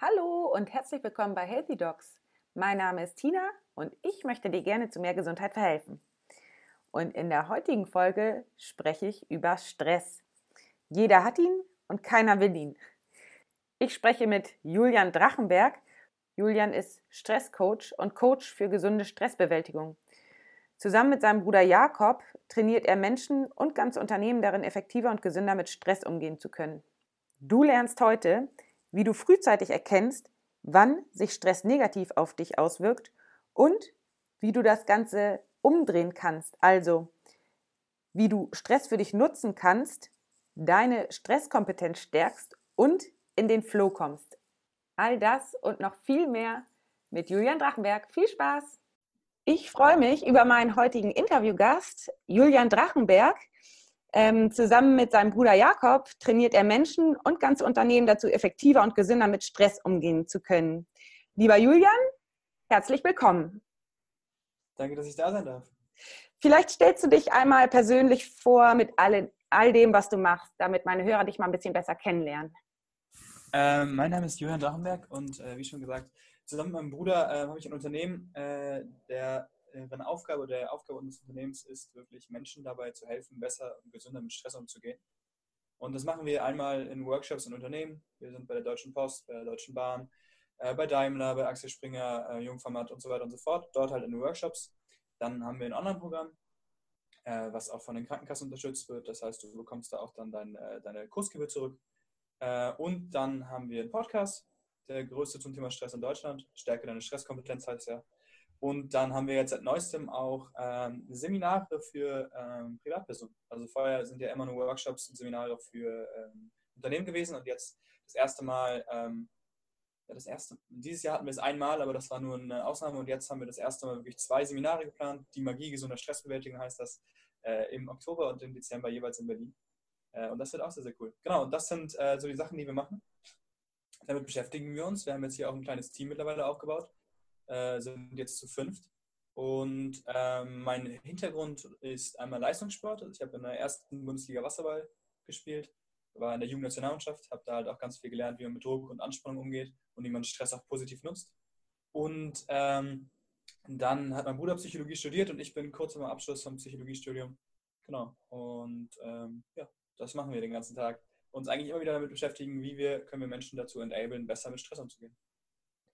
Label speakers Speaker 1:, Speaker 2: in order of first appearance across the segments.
Speaker 1: Hallo und herzlich willkommen bei Healthy Dogs. Mein Name ist Tina und ich möchte dir gerne zu mehr Gesundheit verhelfen. Und in der heutigen Folge spreche ich über Stress. Jeder hat ihn und keiner will ihn. Ich spreche mit Julian Drachenberg. Julian ist Stresscoach und Coach für gesunde Stressbewältigung. Zusammen mit seinem Bruder Jakob trainiert er Menschen und ganze Unternehmen darin, effektiver und gesünder mit Stress umgehen zu können. Du lernst heute, wie du frühzeitig erkennst, wann sich Stress negativ auf dich auswirkt und wie du das Ganze umdrehen kannst. Also, wie du Stress für dich nutzen kannst, deine Stresskompetenz stärkst und in den Flow kommst. All das und noch viel mehr mit Julian Drachenberg. Viel Spaß! Ich freue mich über meinen heutigen Interviewgast, Julian Drachenberg. Ähm, zusammen mit seinem Bruder Jakob trainiert er Menschen und ganze Unternehmen dazu, effektiver und gesünder mit Stress umgehen zu können. Lieber Julian, herzlich willkommen.
Speaker 2: Danke, dass ich da sein darf.
Speaker 1: Vielleicht stellst du dich einmal persönlich vor mit alle, all dem, was du machst, damit meine Hörer dich mal ein bisschen besser kennenlernen.
Speaker 2: Ähm, mein Name ist Johann Drachenberg und äh, wie schon gesagt, zusammen mit meinem Bruder äh, habe ich ein Unternehmen, äh, der deren Aufgabe oder der Aufgabe unseres Unternehmens ist, wirklich Menschen dabei zu helfen, besser und gesünder mit Stress umzugehen. Und das machen wir einmal in Workshops in Unternehmen. Wir sind bei der Deutschen Post, bei der Deutschen Bahn, äh, bei Daimler, bei Axel Springer, äh, Jungformat und so weiter und so fort. Dort halt in Workshops. Dann haben wir ein Online-Programm, äh, was auch von den Krankenkassen unterstützt wird. Das heißt, du bekommst da auch dann dein, äh, deine Kursgebühr zurück. Äh, und dann haben wir einen Podcast, der größte zum Thema Stress in Deutschland. Stärke deine Stresskompetenz heißt ja. Und dann haben wir jetzt seit neuestem auch ähm, Seminare für ähm, Privatpersonen. Also vorher sind ja immer nur Workshops und Seminare für ähm, Unternehmen gewesen und jetzt das erste Mal, ähm, ja das erste, dieses Jahr hatten wir es einmal, aber das war nur eine Ausnahme und jetzt haben wir das erste Mal wirklich zwei Seminare geplant. Die Magie gesunder Stressbewältigung heißt das äh, im Oktober und im Dezember jeweils in Berlin. Äh, und das wird auch sehr, sehr cool. Genau, und das sind äh, so die Sachen, die wir machen. Damit beschäftigen wir uns. Wir haben jetzt hier auch ein kleines Team mittlerweile aufgebaut äh, sind jetzt zu fünft. Und ähm, mein Hintergrund ist einmal Leistungssport. Also ich habe in der ersten Bundesliga Wasserball gespielt, war in der Jugendnationalmannschaft, habe da halt auch ganz viel gelernt, wie man mit Druck und Anspannung umgeht und wie man Stress auch positiv nutzt. Und ähm, dann hat mein Bruder Psychologie studiert und ich bin kurz vor Abschluss vom Psychologiestudium. Genau. Und ähm, ja, das machen wir den ganzen Tag. Uns eigentlich immer wieder damit beschäftigen, wie wir können wir Menschen dazu enablen, besser mit Stress umzugehen.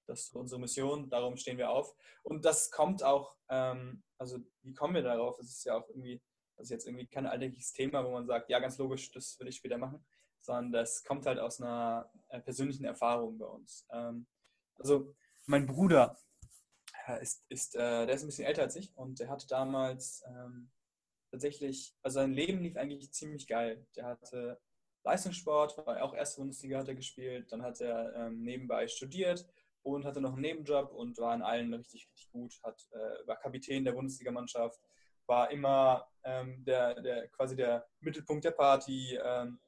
Speaker 2: Das ist unsere Mission, darum stehen wir auf. Und das kommt auch, ähm, also wie kommen wir darauf? Das ist ja auch irgendwie, das ist jetzt irgendwie kein alltägliches Thema, wo man sagt, ja, ganz logisch, das will ich später machen, sondern das kommt halt aus einer äh, persönlichen Erfahrung bei uns. Ähm, also mein Bruder äh, ist, ist äh, der ist ein bisschen älter als ich und der hatte damals ähm, tatsächlich, also sein Leben lief eigentlich ziemlich geil. Der hatte Leistungssport, war auch erste Bundesliga hat er gespielt, dann hat er ähm, nebenbei studiert und hatte noch einen Nebenjob und war in allen richtig, richtig gut. Hat, äh, war Kapitän der Bundesligamannschaft, war immer ähm, der, der, quasi der Mittelpunkt der Party, ähm,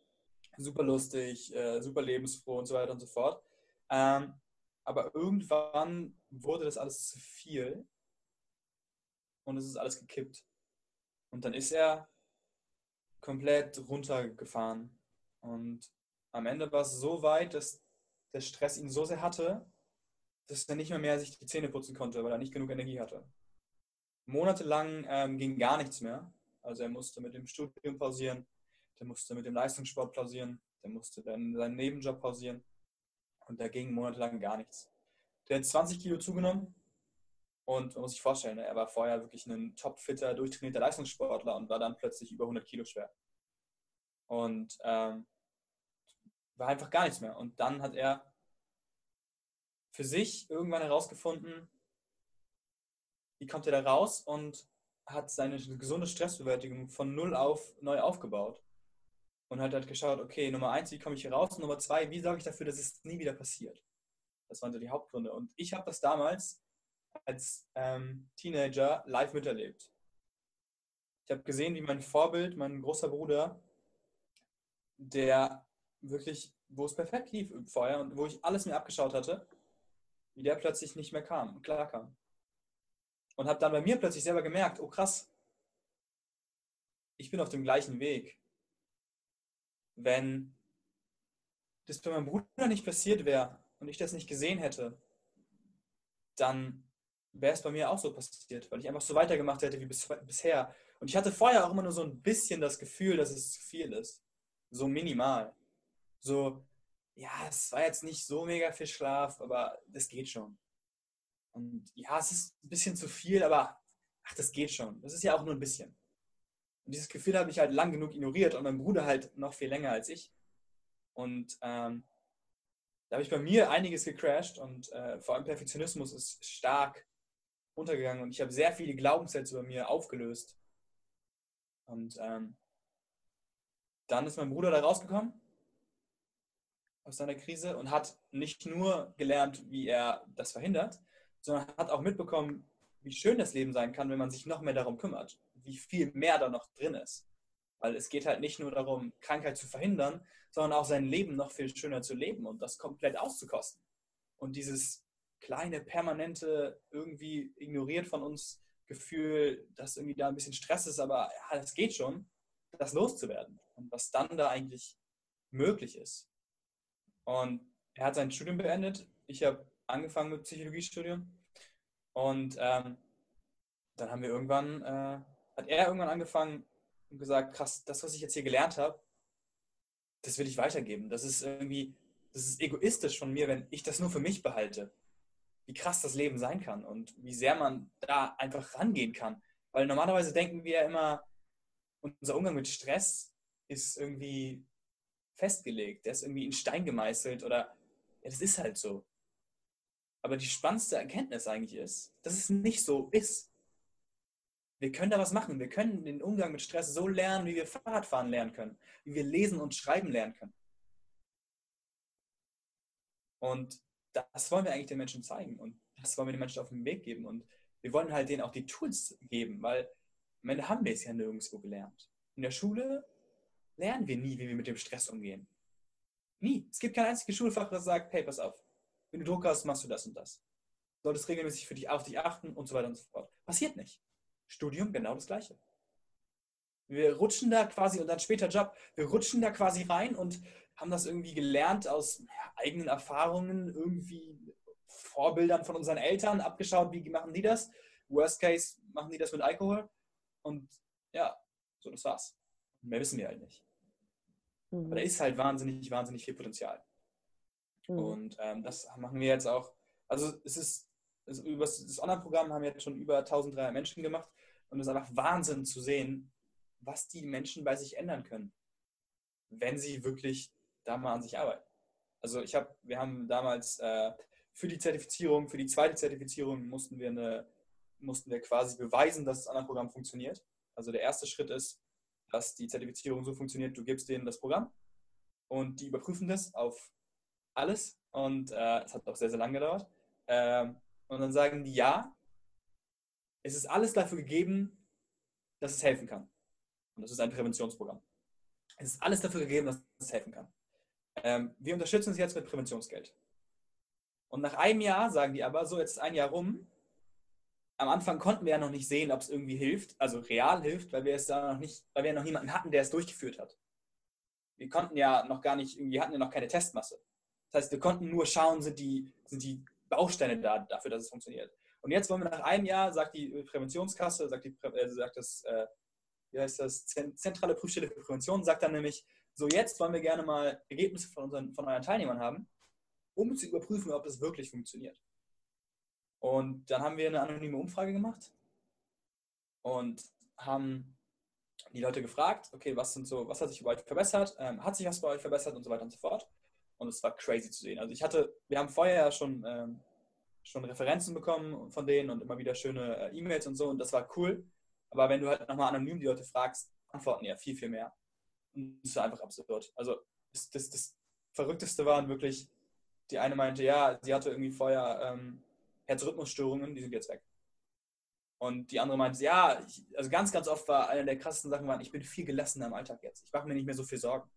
Speaker 2: super lustig, äh, super lebensfroh und so weiter und so fort. Ähm, aber irgendwann wurde das alles zu viel und es ist alles gekippt. Und dann ist er komplett runtergefahren. Und am Ende war es so weit, dass der Stress ihn so sehr hatte, dass er nicht mehr, mehr sich die Zähne putzen konnte, weil er nicht genug Energie hatte. Monatelang ähm, ging gar nichts mehr. Also er musste mit dem Studium pausieren, der musste mit dem Leistungssport pausieren, der musste dann seinen Nebenjob pausieren und da ging monatelang gar nichts. Der hat 20 Kilo zugenommen und man muss sich vorstellen, er war vorher wirklich ein topfitter, durchtrainierter Leistungssportler und war dann plötzlich über 100 Kilo schwer. Und ähm, war einfach gar nichts mehr. Und dann hat er für sich irgendwann herausgefunden, wie kommt er da raus und hat seine gesunde Stressbewältigung von null auf neu aufgebaut. Und hat halt geschaut, okay, Nummer eins, wie komme ich hier raus? Und Nummer zwei, wie sorge ich dafür, dass es nie wieder passiert? Das waren so die Hauptgründe. Und ich habe das damals als ähm, Teenager live miterlebt. Ich habe gesehen, wie mein Vorbild, mein großer Bruder, der wirklich, wo es perfekt lief vorher und wo ich alles mir abgeschaut hatte, wie der plötzlich nicht mehr kam und klar kam. Und habe dann bei mir plötzlich selber gemerkt, oh krass, ich bin auf dem gleichen Weg. Wenn das bei meinem Bruder nicht passiert wäre, und ich das nicht gesehen hätte, dann wäre es bei mir auch so passiert, weil ich einfach so weitergemacht hätte wie bis, bisher. Und ich hatte vorher auch immer nur so ein bisschen das Gefühl, dass es zu viel ist. So minimal. So, ja, es war jetzt nicht so mega viel Schlaf, aber das geht schon. Und ja, es ist ein bisschen zu viel, aber ach, das geht schon. Das ist ja auch nur ein bisschen. Und dieses Gefühl habe ich halt lang genug ignoriert und mein Bruder halt noch viel länger als ich. Und ähm, da habe ich bei mir einiges gecrashed und äh, vor allem Perfektionismus ist stark untergegangen und ich habe sehr viele Glaubenssätze bei mir aufgelöst. Und ähm, dann ist mein Bruder da rausgekommen aus seiner Krise und hat nicht nur gelernt, wie er das verhindert, sondern hat auch mitbekommen, wie schön das Leben sein kann, wenn man sich noch mehr darum kümmert, wie viel mehr da noch drin ist. Weil es geht halt nicht nur darum, Krankheit zu verhindern, sondern auch sein Leben noch viel schöner zu leben und das komplett auszukosten. Und dieses kleine, permanente, irgendwie ignoriert von uns Gefühl, dass irgendwie da ein bisschen Stress ist, aber ja, das geht schon, das loszuwerden. Und was dann da eigentlich möglich ist. Und er hat sein Studium beendet. Ich habe angefangen mit Psychologiestudium. Und ähm, dann haben wir irgendwann, äh, hat er irgendwann angefangen und gesagt, krass, das, was ich jetzt hier gelernt habe, das will ich weitergeben. Das ist irgendwie, das ist egoistisch von mir, wenn ich das nur für mich behalte. Wie krass das Leben sein kann und wie sehr man da einfach rangehen kann. Weil normalerweise denken wir ja immer, unser Umgang mit Stress ist irgendwie festgelegt, der ist irgendwie in Stein gemeißelt oder ja, das ist halt so. Aber die spannendste Erkenntnis eigentlich ist, dass es nicht so ist. Wir können da was machen. Wir können den Umgang mit Stress so lernen, wie wir Fahrradfahren lernen können, wie wir lesen und schreiben lernen können. Und das wollen wir eigentlich den Menschen zeigen und das wollen wir den Menschen auf den Weg geben. Und wir wollen halt denen auch die Tools geben, weil am Ende haben wir es ja nirgendwo gelernt. In der Schule lernen wir nie, wie wir mit dem Stress umgehen. Nie. Es gibt kein einziges Schulfach, das sagt, hey, pass auf, wenn du Druck hast, machst du das und das. Du solltest regelmäßig für dich auf dich achten und so weiter und so fort. Passiert nicht. Studium genau das Gleiche. Wir rutschen da quasi, und dann später Job, wir rutschen da quasi rein und haben das irgendwie gelernt aus eigenen Erfahrungen, irgendwie Vorbildern von unseren Eltern, abgeschaut, wie machen die das. Worst case machen die das mit Alkohol. Und ja, so das war's. Mehr wissen wir halt nicht. Mhm. Aber da ist halt wahnsinnig, wahnsinnig viel Potenzial. Mhm. Und ähm, das machen wir jetzt auch. Also es ist, also über das Online-Programm haben wir jetzt schon über 1300 Menschen gemacht und es ist einfach Wahnsinn zu sehen, was die Menschen bei sich ändern können, wenn sie wirklich da mal an sich arbeiten. Also ich habe, wir haben damals äh, für die Zertifizierung, für die zweite Zertifizierung mussten wir eine, mussten wir quasi beweisen, dass das Online-Programm funktioniert. Also der erste Schritt ist, dass die Zertifizierung so funktioniert, du gibst denen das Programm und die überprüfen das auf alles und äh, es hat auch sehr, sehr lange gedauert. Ähm, und dann sagen die, ja, es ist alles dafür gegeben, dass es helfen kann. Und das ist ein Präventionsprogramm. Es ist alles dafür gegeben, dass es helfen kann. Ähm, wir unterstützen es jetzt mit Präventionsgeld. Und nach einem Jahr sagen die aber, so jetzt ist ein Jahr rum, am Anfang konnten wir ja noch nicht sehen, ob es irgendwie hilft, also real hilft, weil wir es da noch nicht, weil wir noch niemanden hatten, der es durchgeführt hat. Wir konnten ja noch gar nicht, irgendwie hatten ja noch keine Testmasse. Das heißt, wir konnten nur schauen, sind die, sind die Bausteine da dafür, dass es funktioniert. Und jetzt wollen wir nach einem Jahr, sagt die Präventionskasse, sagt, die, äh, sagt das, äh, wie heißt das, zentrale Prüfstelle für Prävention, sagt dann nämlich, so jetzt wollen wir gerne mal Ergebnisse von, unseren, von euren Teilnehmern haben, um zu überprüfen, ob das wirklich funktioniert. Und dann haben wir eine anonyme Umfrage gemacht und haben die Leute gefragt, okay, was sind so, was hat sich bei euch verbessert, ähm, hat sich was bei euch verbessert und so weiter und so fort. Und es war crazy zu sehen. Also ich hatte, wir haben vorher ja schon, ähm, schon Referenzen bekommen von denen und immer wieder schöne äh, E-Mails und so und das war cool. Aber wenn du halt nochmal anonym die Leute fragst, antworten ja viel, viel mehr. Und das ist einfach absurd. Also das, das, das Verrückteste waren wirklich, die eine meinte, ja, sie hatte irgendwie vorher ähm, Herzrhythmusstörungen, die sind jetzt weg. Und die andere meinte, ja, ich, also ganz, ganz oft war eine der krassesten Sachen waren, ich bin viel gelassener im Alltag jetzt. Ich mache mir nicht mehr so viel Sorgen.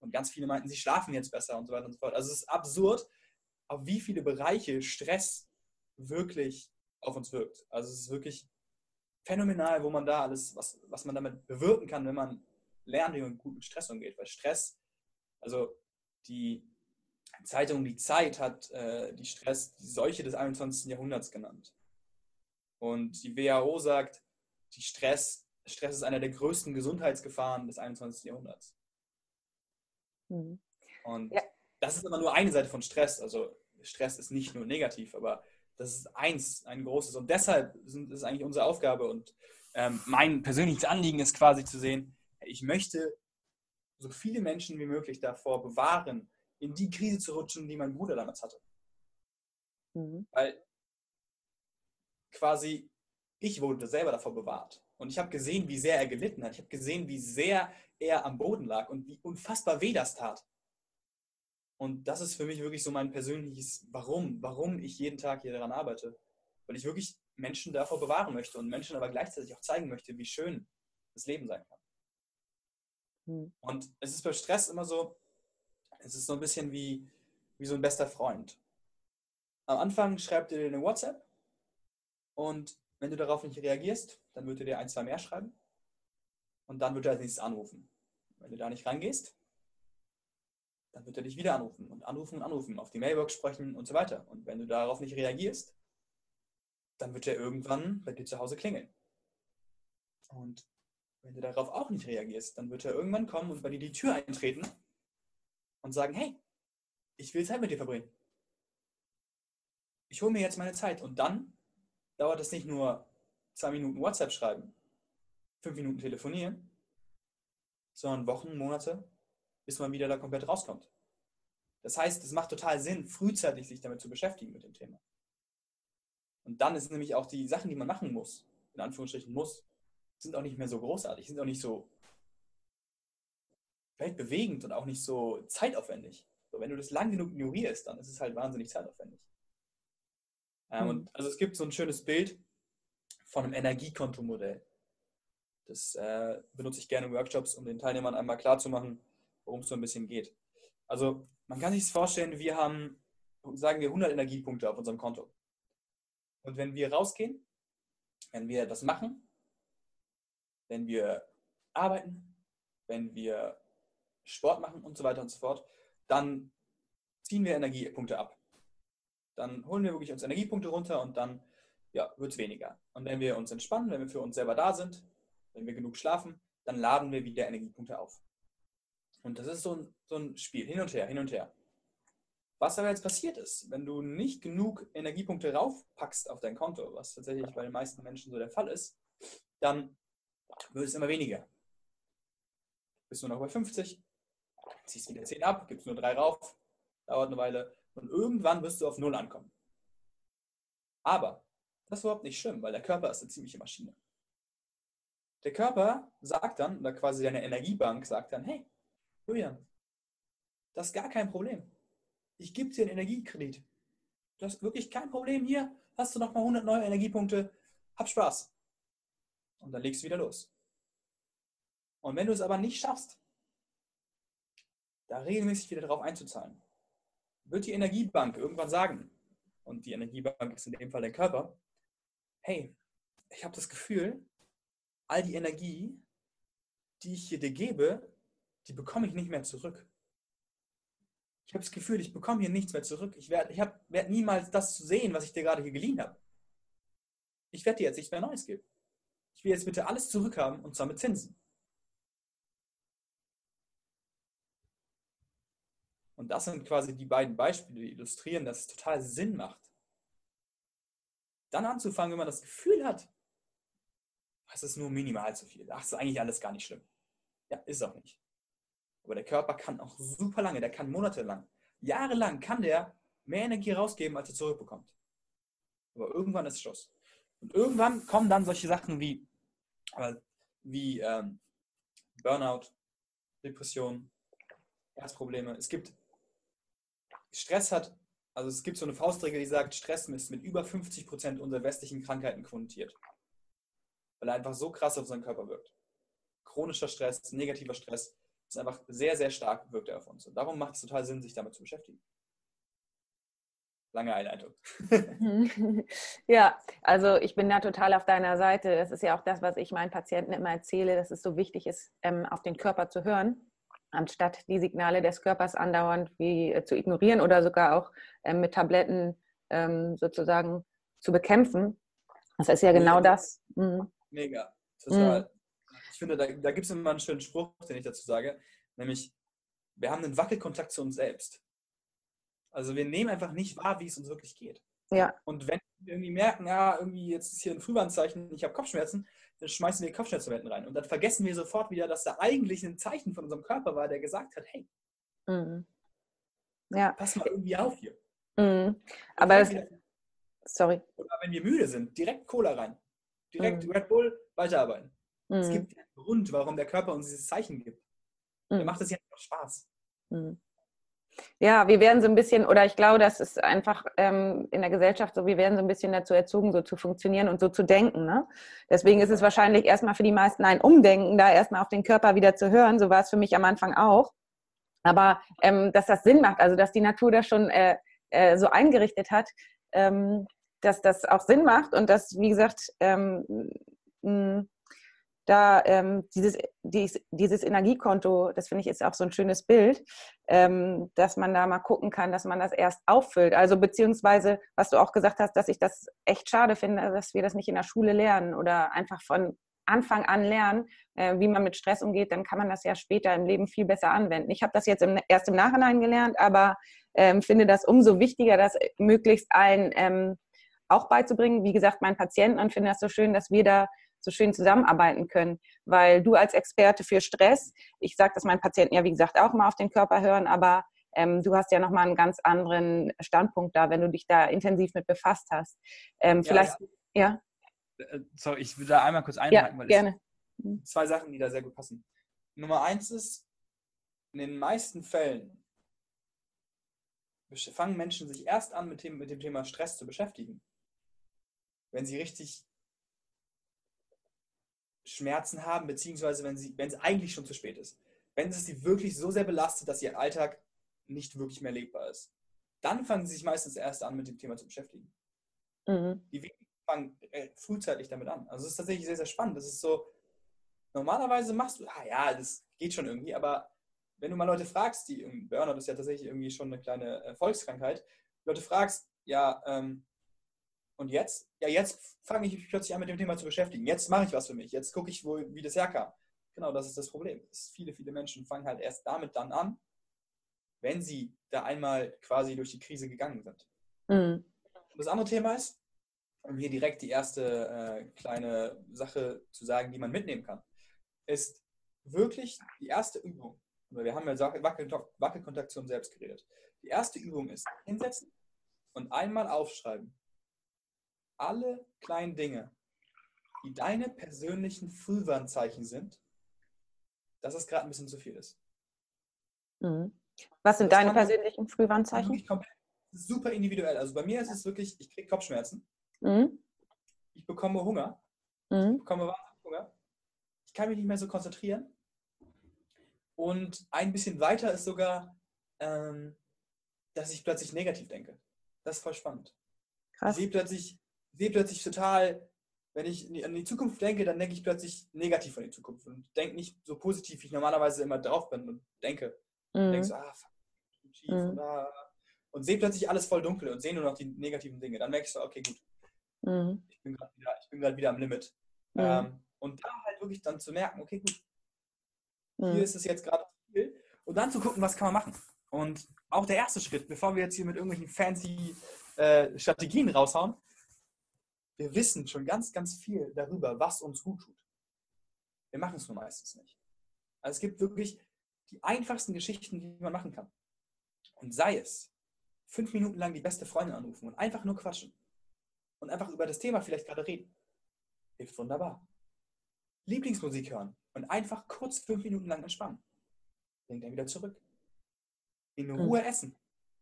Speaker 2: Und ganz viele meinten, sie schlafen jetzt besser und so weiter und so fort. Also es ist absurd, auf wie viele Bereiche Stress wirklich auf uns wirkt. Also es ist wirklich phänomenal, wo man da alles, was, was man damit bewirken kann, wenn man lernt, wie man gut mit Stress umgeht. Weil Stress, also die Zeitung Die Zeit hat äh, die Stress die Seuche des 21. Jahrhunderts genannt. Und die WHO sagt, die Stress, Stress ist einer der größten Gesundheitsgefahren des 21. Jahrhunderts. Mhm. Und ja. das ist aber nur eine Seite von Stress. Also Stress ist nicht nur negativ, aber das ist eins, ein großes. Und deshalb ist es eigentlich unsere Aufgabe und ähm, mein persönliches Anliegen ist quasi zu sehen, ich möchte so viele Menschen wie möglich davor bewahren, in die Krise zu rutschen, die mein Bruder damals hatte. Mhm. Weil quasi ich wurde selber davor bewahrt. Und ich habe gesehen, wie sehr er gelitten hat. Ich habe gesehen, wie sehr er am Boden lag und wie unfassbar weh das tat. Und das ist für mich wirklich so mein persönliches Warum, warum ich jeden Tag hier daran arbeite. Weil ich wirklich Menschen davor bewahren möchte und Menschen aber gleichzeitig auch zeigen möchte, wie schön das Leben sein kann. Mhm. Und es ist bei Stress immer so, es ist so ein bisschen wie, wie so ein bester Freund. Am Anfang schreibt er dir eine WhatsApp und wenn du darauf nicht reagierst, dann wird er dir ein, zwei mehr schreiben und dann wird er als nächstes anrufen. Wenn du da nicht rangehst, dann wird er dich wieder anrufen und anrufen und anrufen, auf die Mailbox sprechen und so weiter. Und wenn du darauf nicht reagierst, dann wird er irgendwann bei dir zu Hause klingeln. Und wenn du darauf auch nicht reagierst, dann wird er irgendwann kommen und bei dir die Tür eintreten und sagen, hey, ich will Zeit mit dir verbringen. Ich hole mir jetzt meine Zeit. Und dann dauert es nicht nur zwei Minuten WhatsApp schreiben, fünf Minuten telefonieren, sondern Wochen, Monate, bis man wieder da komplett rauskommt. Das heißt, es macht total Sinn, frühzeitig sich damit zu beschäftigen mit dem Thema. Und dann ist nämlich auch die Sachen, die man machen muss, in Anführungsstrichen muss, sind auch nicht mehr so großartig, sind auch nicht so weltbewegend und auch nicht so zeitaufwendig. So, wenn du das lang genug ignorierst, dann ist es halt wahnsinnig zeitaufwendig. Ähm, mhm. und also es gibt so ein schönes Bild von einem Energiekontomodell. Das äh, benutze ich gerne in Workshops, um den Teilnehmern einmal klarzumachen, worum es so ein bisschen geht. Also man kann sich das vorstellen, wir haben, sagen wir, 100 Energiepunkte auf unserem Konto. Und wenn wir rausgehen, wenn wir das machen, wenn wir arbeiten, wenn wir Sport machen und so weiter und so fort, dann ziehen wir Energiepunkte ab. Dann holen wir wirklich uns Energiepunkte runter und dann ja, wird es weniger. Und wenn wir uns entspannen, wenn wir für uns selber da sind, wenn wir genug schlafen, dann laden wir wieder Energiepunkte auf. Und das ist so ein, so ein Spiel, hin und her, hin und her. Was aber jetzt passiert ist, wenn du nicht genug Energiepunkte raufpackst auf dein Konto, was tatsächlich bei den meisten Menschen so der Fall ist, dann wird es immer weniger. Bist du noch bei 50, ziehst wieder 10 ab, gibst nur 3 rauf, dauert eine Weile und irgendwann wirst du auf 0 ankommen. Aber das ist überhaupt nicht schlimm, weil der Körper ist eine ziemliche Maschine. Der Körper sagt dann, oder quasi deine Energiebank sagt dann, hey, Julian, das ist gar kein Problem. Ich gebe dir einen Energiekredit. Das ist wirklich kein Problem. Hier hast du nochmal 100 neue Energiepunkte. Hab Spaß. Und dann legst du wieder los. Und wenn du es aber nicht schaffst, da regelmäßig wieder darauf einzuzahlen, wird die Energiebank irgendwann sagen, und die Energiebank ist in dem Fall der Körper, hey, ich habe das Gefühl, all die Energie, die ich hier dir gebe, die bekomme ich nicht mehr zurück. Ich habe das Gefühl, ich bekomme hier nichts mehr zurück. Ich werde ich werd niemals das zu sehen, was ich dir gerade hier geliehen habe. Ich werde dir jetzt nichts mehr Neues geben. Ich will jetzt bitte alles zurückhaben und zwar mit Zinsen. Und das sind quasi die beiden Beispiele, die illustrieren, dass es total Sinn macht. Dann anzufangen, wenn man das Gefühl hat, es ist nur minimal zu viel. Ach, ist eigentlich alles gar nicht schlimm. Ja, ist auch nicht. Aber der Körper kann auch super lange, der kann monatelang, jahrelang kann der mehr Energie rausgeben, als er zurückbekommt. Aber irgendwann ist Schluss. Und irgendwann kommen dann solche Sachen wie, wie ähm, Burnout, Depression, Herzprobleme. Es gibt Stress hat, also es gibt so eine Faustregel, die sagt, Stress ist mit über 50 Prozent unserer westlichen Krankheiten konnotiert. Weil er einfach so krass auf unseren Körper wirkt. Chronischer Stress, negativer Stress ist einfach sehr, sehr stark wirkt er auf uns. Und darum macht es total Sinn, sich damit zu beschäftigen. Lange Einleitung.
Speaker 1: ja, also ich bin da total auf deiner Seite. Das ist ja auch das, was ich meinen Patienten immer erzähle, dass es so wichtig ist, ähm, auf den Körper zu hören. Anstatt die Signale des Körpers andauernd wie äh, zu ignorieren oder sogar auch äh, mit Tabletten ähm, sozusagen zu bekämpfen. Das ist ja genau Mega. das.
Speaker 2: Mhm. Mega, total. Mhm. Ich finde, da, da gibt es immer einen schönen Spruch, den ich dazu sage, nämlich, wir haben einen Wackelkontakt zu uns selbst. Also wir nehmen einfach nicht wahr, wie es uns wirklich geht.
Speaker 1: Ja.
Speaker 2: Und wenn irgendwie merken, ja, irgendwie jetzt ist hier ein Frühwarnzeichen, ich habe Kopfschmerzen, dann schmeißen wir Kopfschmerztabletten rein. Und dann vergessen wir sofort wieder, dass da eigentlich ein Zeichen von unserem Körper war, der gesagt hat, hey, mhm. ja. pass mal irgendwie auf hier.
Speaker 1: Mhm. Aber das, sorry.
Speaker 2: Oder wenn wir müde sind, direkt Cola rein. Direkt mhm. Red Bull, weiterarbeiten. Es mhm. gibt einen Grund, warum der Körper uns dieses Zeichen gibt. Der mhm. macht es ja einfach Spaß.
Speaker 1: Mhm. Ja, wir werden so ein bisschen, oder ich glaube, das ist einfach ähm, in der Gesellschaft so, wir werden so ein bisschen dazu erzogen, so zu funktionieren und so zu denken. Ne? Deswegen ist es wahrscheinlich erstmal für die meisten ein Umdenken, da erstmal auf den Körper wieder zu hören. So war es für mich am Anfang auch. Aber ähm, dass das Sinn macht, also dass die Natur das schon äh, äh, so eingerichtet hat, ähm, dass das auch Sinn macht und dass, wie gesagt, ähm, da ähm, dieses, dies, dieses Energiekonto, das finde ich ist auch so ein schönes Bild, ähm, dass man da mal gucken kann, dass man das erst auffüllt. Also beziehungsweise, was du auch gesagt hast, dass ich das echt schade finde, dass wir das nicht in der Schule lernen oder einfach von Anfang an lernen, äh, wie man mit Stress umgeht, dann kann man das ja später im Leben viel besser anwenden. Ich habe das jetzt im, erst im Nachhinein gelernt, aber ähm, finde das umso wichtiger, das möglichst allen ähm, auch beizubringen. Wie gesagt, meinen Patienten und finde das so schön, dass wir da so schön zusammenarbeiten können. Weil du als Experte für Stress, ich sage das meinen Patienten ja, wie gesagt, auch mal auf den Körper hören, aber ähm, du hast ja nochmal einen ganz anderen Standpunkt da, wenn du dich da intensiv mit befasst hast. Ähm, ja, vielleicht, ja.
Speaker 2: ja? Äh, sorry, ich will da einmal kurz einhaken, ja, weil gerne. zwei Sachen, die da sehr gut passen. Nummer eins ist, in den meisten Fällen fangen Menschen sich erst an, mit dem, mit dem Thema Stress zu beschäftigen, wenn sie richtig Schmerzen haben, beziehungsweise wenn, sie, wenn es eigentlich schon zu spät ist. Wenn es sie wirklich so sehr belastet, dass ihr Alltag nicht wirklich mehr lebbar ist. Dann fangen sie sich meistens erst an, mit dem Thema zu beschäftigen. Mhm. Die fangen äh, frühzeitig damit an. Also es ist tatsächlich sehr, sehr spannend. Das ist so, normalerweise machst du, ah ja, das geht schon irgendwie, aber wenn du mal Leute fragst, die, Burnout ist ja tatsächlich irgendwie schon eine kleine äh, Volkskrankheit, Leute fragst, ja, ähm, und jetzt? Ja, jetzt fange ich mich plötzlich an, mit dem Thema zu beschäftigen. Jetzt mache ich was für mich. Jetzt gucke ich, wo, wie das herkam. Genau, das ist das Problem. Das viele, viele Menschen fangen halt erst damit dann an, wenn sie da einmal quasi durch die Krise gegangen sind. Mhm. Und das andere Thema ist, um hier direkt die erste äh, kleine Sache zu sagen, die man mitnehmen kann, ist wirklich die erste Übung. Wir haben ja Wackelkontakt zu uns selbst geredet. Die erste Übung ist hinsetzen und einmal aufschreiben, alle kleinen Dinge, die deine persönlichen Frühwarnzeichen sind, dass es gerade ein bisschen zu viel ist.
Speaker 1: Mhm. Was sind deine persönlichen Frühwarnzeichen?
Speaker 2: Super individuell. Also bei mir ist es wirklich, ich kriege Kopfschmerzen. Mhm. Ich bekomme Hunger. Mhm. Ich bekomme Hunger. Ich kann mich nicht mehr so konzentrieren. Und ein bisschen weiter ist sogar, ähm, dass ich plötzlich negativ denke. Das ist voll spannend. Krass. Ich sehe plötzlich sehe plötzlich total, wenn ich an die Zukunft denke, dann denke ich plötzlich negativ an die Zukunft und denke nicht so positiv, wie ich normalerweise immer drauf bin und denke. Mhm. Und denke so, ah, fuck, schief mhm. und, ah, und sehe plötzlich alles voll dunkel und sehe nur noch die negativen Dinge. Dann merke ich so, okay, gut. Mhm. Ich bin gerade wieder, wieder am Limit. Mhm. Ähm, und da halt wirklich dann zu merken, okay, gut, hier mhm. ist es jetzt gerade viel. Und dann zu gucken, was kann man machen. Und auch der erste Schritt, bevor wir jetzt hier mit irgendwelchen fancy äh, Strategien raushauen, wir wissen schon ganz, ganz viel darüber, was uns gut tut. Wir machen es nur meistens nicht. Also es gibt wirklich die einfachsten Geschichten, die man machen kann. Und sei es, fünf Minuten lang die beste Freundin anrufen und einfach nur quatschen. Und einfach über das Thema vielleicht gerade reden. Hilft wunderbar. Lieblingsmusik hören und einfach kurz fünf Minuten lang entspannen. Bringt dann wieder zurück. In Ruhe mhm. essen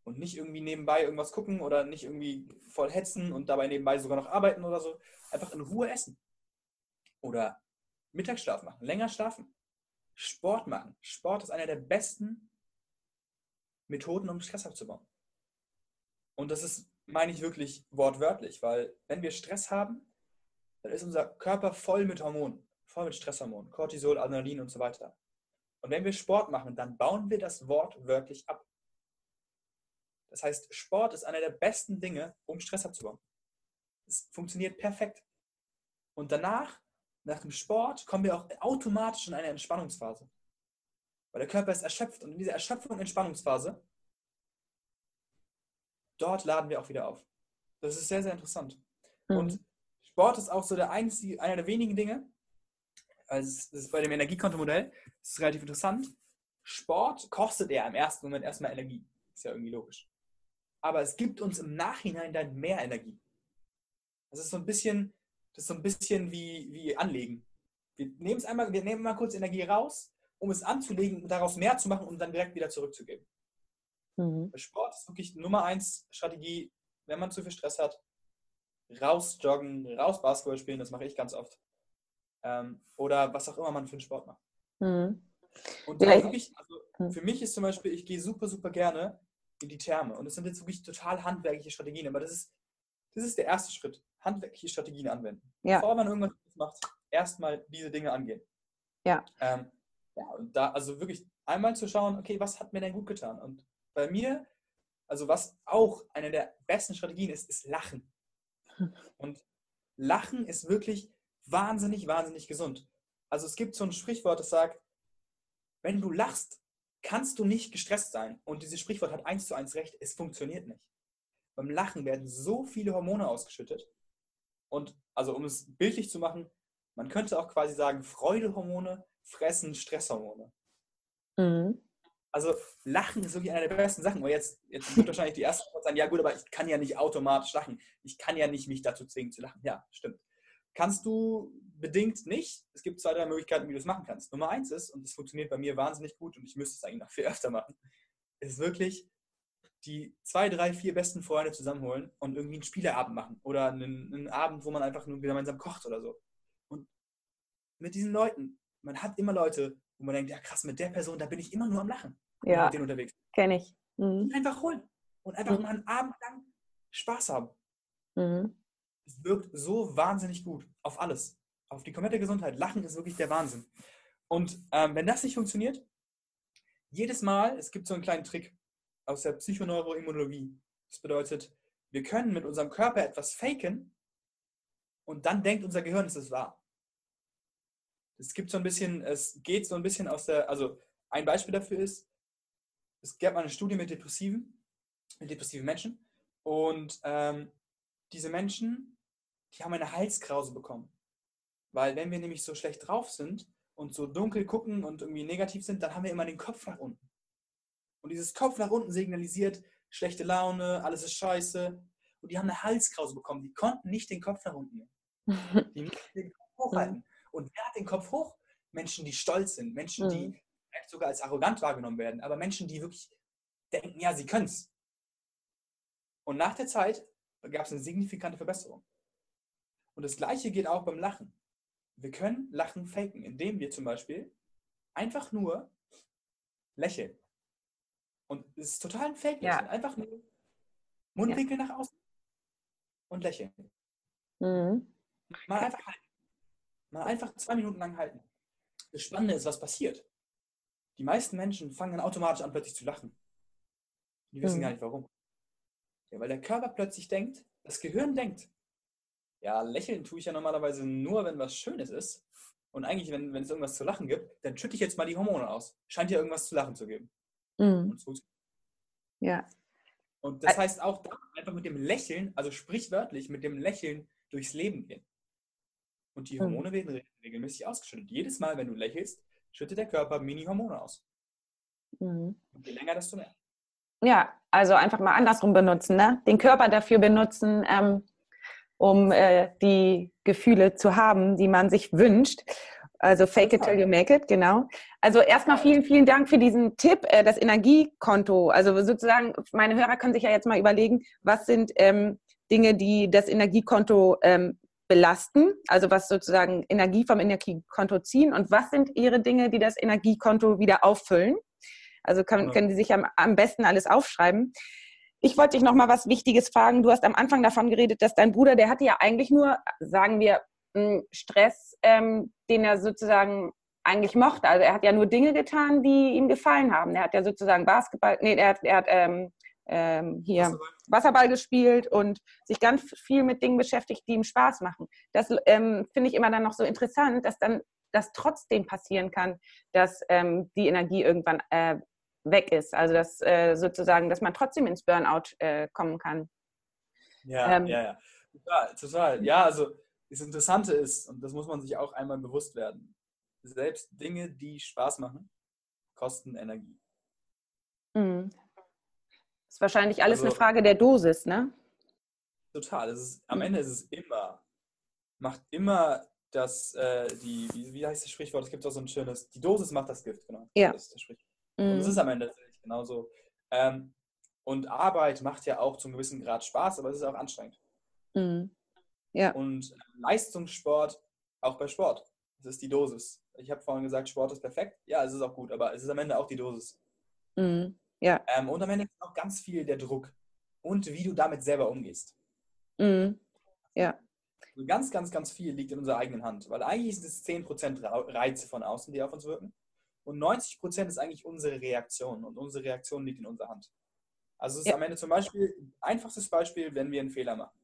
Speaker 2: und nicht irgendwie nebenbei irgendwas gucken oder nicht irgendwie voll hetzen und dabei nebenbei sogar noch arbeiten oder so. Einfach in Ruhe essen. Oder Mittagsschlaf machen, länger schlafen. Sport machen. Sport ist einer der besten Methoden, um Stress abzubauen. Und das ist, meine ich wirklich wortwörtlich, weil wenn wir Stress haben, dann ist unser Körper voll mit Hormonen, voll mit Stresshormonen, Cortisol, Adrenalin und so weiter. Und wenn wir Sport machen, dann bauen wir das Wort wörtlich ab. Das heißt, Sport ist einer der besten Dinge, um Stress abzubauen. Es funktioniert perfekt. Und danach, nach dem Sport, kommen wir auch automatisch in eine Entspannungsphase. Weil der Körper ist erschöpft und in dieser Erschöpfung, Entspannungsphase, dort laden wir auch wieder auf. Das ist sehr, sehr interessant. Mhm. Und Sport ist auch so der einzige, einer der wenigen Dinge, also das ist bei dem Energiekontomodell, das ist relativ interessant. Sport kostet ja im ersten Moment erstmal Energie. Ist ja irgendwie logisch. Aber es gibt uns im Nachhinein dann mehr Energie. Das ist so ein bisschen, das ist so ein bisschen wie, wie Anlegen. Wir nehmen es einmal, wir nehmen mal kurz Energie raus, um es anzulegen und daraus mehr zu machen, um dann direkt wieder zurückzugeben. Mhm. Sport ist wirklich Nummer eins Strategie, wenn man zu viel Stress hat. Raus joggen, raus Basketball spielen, das mache ich ganz oft. Ähm, oder was auch immer man für einen Sport macht. Mhm. Und ja, wirklich, also mhm. für mich ist zum Beispiel, ich gehe super, super gerne in die Therme. Und das sind jetzt wirklich total handwerkliche Strategien, aber das ist, das ist der erste Schritt. Handwerkliche Strategien anwenden. Ja. Bevor man irgendwas macht, erstmal diese Dinge angehen.
Speaker 1: Ja.
Speaker 2: Ähm, ja, und da, also wirklich einmal zu schauen, okay, was hat mir denn gut getan? Und bei mir, also was auch eine der besten Strategien ist, ist Lachen. Und Lachen ist wirklich wahnsinnig, wahnsinnig gesund. Also es gibt so ein Sprichwort, das sagt, wenn du lachst, kannst du nicht gestresst sein. Und dieses Sprichwort hat eins zu eins recht, es funktioniert nicht. Beim Lachen werden so viele Hormone ausgeschüttet. Und also um es bildlich zu machen, man könnte auch quasi sagen, Freudehormone fressen Stresshormone. Mhm. Also Lachen ist wirklich eine der besten Sachen. Und jetzt, jetzt wird wahrscheinlich die erste Antwort sein, ja gut, aber ich kann ja nicht automatisch lachen. Ich kann ja nicht mich dazu zwingen zu lachen. Ja, stimmt. Kannst du bedingt nicht. Es gibt zwei, drei Möglichkeiten, wie du es machen kannst. Nummer eins ist, und das funktioniert bei mir wahnsinnig gut und ich müsste es eigentlich noch viel öfter machen, ist wirklich die zwei, drei, vier besten Freunde zusammenholen und irgendwie einen Spieleabend machen. Oder einen, einen Abend, wo man einfach nur gemeinsam kocht oder so. Und mit diesen Leuten, man hat immer Leute, wo man denkt, ja krass, mit der Person, da bin ich immer nur am Lachen.
Speaker 1: Ja, mit denen unterwegs. Kenne ich.
Speaker 2: Mhm. einfach holen. Und einfach mhm. mal einen Abend lang Spaß haben. Mhm. Es wirkt so wahnsinnig gut auf alles. Auf die komplette Gesundheit. Lachen ist wirklich der Wahnsinn. Und ähm, wenn das nicht funktioniert, jedes Mal, es gibt so einen kleinen Trick aus der Psychoneuroimmunologie. Das bedeutet, wir können mit unserem Körper etwas faken und dann denkt unser Gehirn, es ist wahr. Es gibt so ein bisschen, es geht so ein bisschen aus der, also ein Beispiel dafür ist, es gab mal eine Studie mit Depressiven, mit depressiven Menschen und ähm, diese Menschen, die haben eine Halskrause bekommen. Weil wenn wir nämlich so schlecht drauf sind und so dunkel gucken und irgendwie negativ sind, dann haben wir immer den Kopf nach unten. Und dieses Kopf nach unten signalisiert schlechte Laune, alles ist scheiße. Und die haben eine Halskrause bekommen. Die konnten nicht den Kopf nach unten nehmen. Die mussten den Kopf hochhalten. Und wer hat den Kopf hoch? Menschen, die stolz sind. Menschen, die mhm. vielleicht sogar als arrogant wahrgenommen werden. Aber Menschen, die wirklich denken, ja, sie können es. Und nach der Zeit gab es eine signifikante Verbesserung. Und das Gleiche geht auch beim Lachen. Wir können Lachen faken, indem wir zum Beispiel einfach nur lächeln. Und es ist total ein Fake. Ja. Einfach nur Mundwinkel ja. nach außen und lächeln. Mhm. Mal einfach halten. Mal einfach zwei Minuten lang halten. Das Spannende ist, was passiert. Die meisten Menschen fangen dann automatisch an, plötzlich zu lachen. Die wissen mhm. gar nicht warum. Ja, weil der Körper plötzlich denkt, das Gehirn denkt, ja, lächeln tue ich ja normalerweise nur, wenn was Schönes ist. Und eigentlich, wenn, wenn es irgendwas zu lachen gibt, dann schütte ich jetzt mal die Hormone aus. Scheint ja irgendwas zu lachen zu geben. Mhm.
Speaker 1: ja.
Speaker 2: Und das heißt auch, einfach mit dem Lächeln, also sprichwörtlich mit dem Lächeln durchs Leben gehen. Und die mhm. Hormone mhm. werden regelmäßig ausgeschüttet. Jedes Mal, wenn du lächelst, schüttet der Körper Mini-Hormone aus. Mhm. Und je länger, desto mehr.
Speaker 1: Ja, also einfach mal andersrum benutzen, ne? Den Körper dafür benutzen, ähm, um äh, die Gefühle zu haben, die man sich wünscht. Also fake it till you make it, genau. Also erstmal vielen, vielen Dank für diesen Tipp, äh, das Energiekonto. Also sozusagen, meine Hörer können sich ja jetzt mal überlegen, was sind ähm, Dinge, die das Energiekonto ähm, belasten, also was sozusagen Energie vom Energiekonto ziehen und was sind ihre Dinge, die das Energiekonto wieder auffüllen. Also kann, können die sich am, am besten alles aufschreiben. Ich wollte dich noch mal was Wichtiges fragen. Du hast am Anfang davon geredet, dass dein Bruder, der hatte ja eigentlich nur, sagen wir, Stress, ähm, den er sozusagen eigentlich mochte. Also er hat ja nur Dinge getan, die ihm gefallen haben. Er hat ja sozusagen Basketball, nee, er hat, er hat ähm, ähm, hier Wasserball. Wasserball. gespielt und sich ganz viel mit Dingen beschäftigt, die ihm Spaß machen. Das ähm, finde ich immer dann noch so interessant, dass dann das trotzdem passieren kann, dass ähm, die Energie irgendwann äh, weg ist. Also dass äh, sozusagen, dass man trotzdem ins Burnout äh, kommen kann.
Speaker 2: Ja, ähm, ja, ja. Total, total. Ja, also das Interessante ist, und das muss man sich auch einmal bewusst werden, selbst Dinge, die Spaß machen, kosten Energie.
Speaker 1: Mhm. Ist wahrscheinlich alles also, eine Frage der Dosis, ne?
Speaker 2: Total. Ist, am Ende ist es immer, macht immer das, äh, die, wie, wie, heißt das Sprichwort? Es gibt auch so ein schönes, die Dosis macht das Gift, genau.
Speaker 1: Ja.
Speaker 2: Das ist das Sprichwort. Mhm. Und es ist am Ende tatsächlich genauso. Ähm, und Arbeit macht ja auch zum gewissen Grad Spaß, aber es ist auch anstrengend.
Speaker 1: Mhm. Ja.
Speaker 2: Und Leistungssport, auch bei Sport, das ist die Dosis. Ich habe vorhin gesagt, Sport ist perfekt. Ja, es ist auch gut, aber es ist am Ende auch die Dosis.
Speaker 1: Mhm. Ja.
Speaker 2: Ähm, und am Ende ist auch ganz viel der Druck und wie du damit selber umgehst.
Speaker 1: Mhm. Ja.
Speaker 2: Also ganz, ganz, ganz viel liegt in unserer eigenen Hand, weil eigentlich sind es 10% Reize von außen, die auf uns wirken. Und 90% ist eigentlich unsere Reaktion und unsere Reaktion liegt in unserer Hand. Also es ist ja. am Ende zum Beispiel, einfachstes Beispiel, wenn wir einen Fehler machen.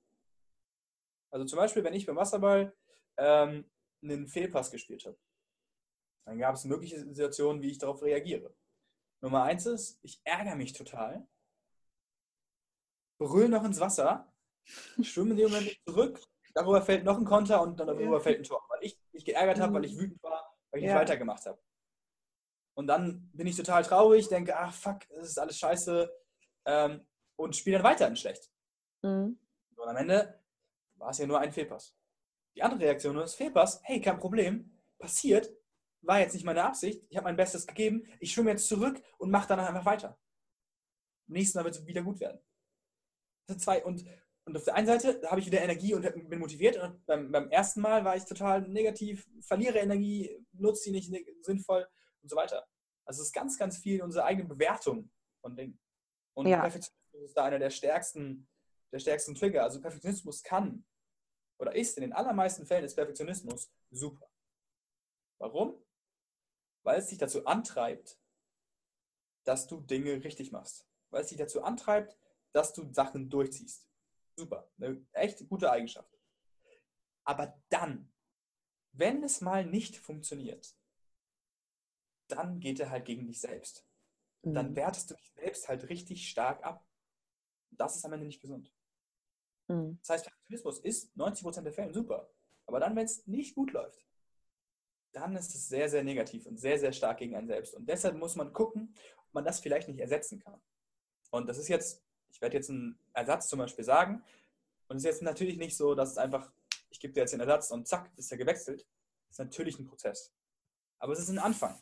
Speaker 2: Also zum Beispiel, wenn ich beim Wasserball ähm, einen Fehlpass gespielt habe, dann gab es mögliche Situationen, wie ich darauf reagiere. Nummer eins ist, ich ärgere mich total, brüll noch ins Wasser, schwimme in dem Moment zurück, darüber fällt noch ein Konter und dann darüber ja. fällt ein Tor, weil ich mich geärgert habe, weil ich mhm. wütend war, weil ich ja. nicht weitergemacht habe. Und dann bin ich total traurig, denke, ach fuck, das ist alles scheiße ähm, und spiele dann weiter in schlecht. Mhm. Und am Ende war es ja nur ein Fehlpass. Die andere Reaktion ist, Fehlpass, hey, kein Problem, passiert, war jetzt nicht meine Absicht, ich habe mein Bestes gegeben, ich schwimme jetzt zurück und mache dann einfach weiter. Im nächsten Mal wird es wieder gut werden. Das sind zwei, und, und auf der einen Seite habe ich wieder Energie und bin motiviert und beim, beim ersten Mal war ich total negativ, verliere Energie, nutze sie nicht sinnvoll und so weiter. Also es ist ganz, ganz viel unsere eigene Bewertung von Dingen. Und ja. Perfektionismus ist da einer der stärksten, der stärksten Trigger. Also Perfektionismus kann oder ist in den allermeisten Fällen ist Perfektionismus super. Warum? Weil es dich dazu antreibt, dass du Dinge richtig machst. Weil es dich dazu antreibt, dass du Sachen durchziehst. Super, eine echt gute Eigenschaft. Aber dann, wenn es mal nicht funktioniert, dann geht er halt gegen dich selbst. Mhm. Dann wertest du dich selbst halt richtig stark ab. Das ist am Ende nicht gesund. Mhm. Das heißt, Perfektionismus ist 90% der Fälle super. Aber dann, wenn es nicht gut läuft, dann ist es sehr, sehr negativ und sehr, sehr stark gegen einen selbst. Und deshalb muss man gucken, ob man das vielleicht nicht ersetzen kann. Und das ist jetzt, ich werde jetzt einen Ersatz zum Beispiel sagen. Und es ist jetzt natürlich nicht so, dass es einfach, ich gebe dir jetzt den Ersatz und zack, ist er gewechselt. Das ist natürlich ein Prozess. Aber es ist ein Anfang.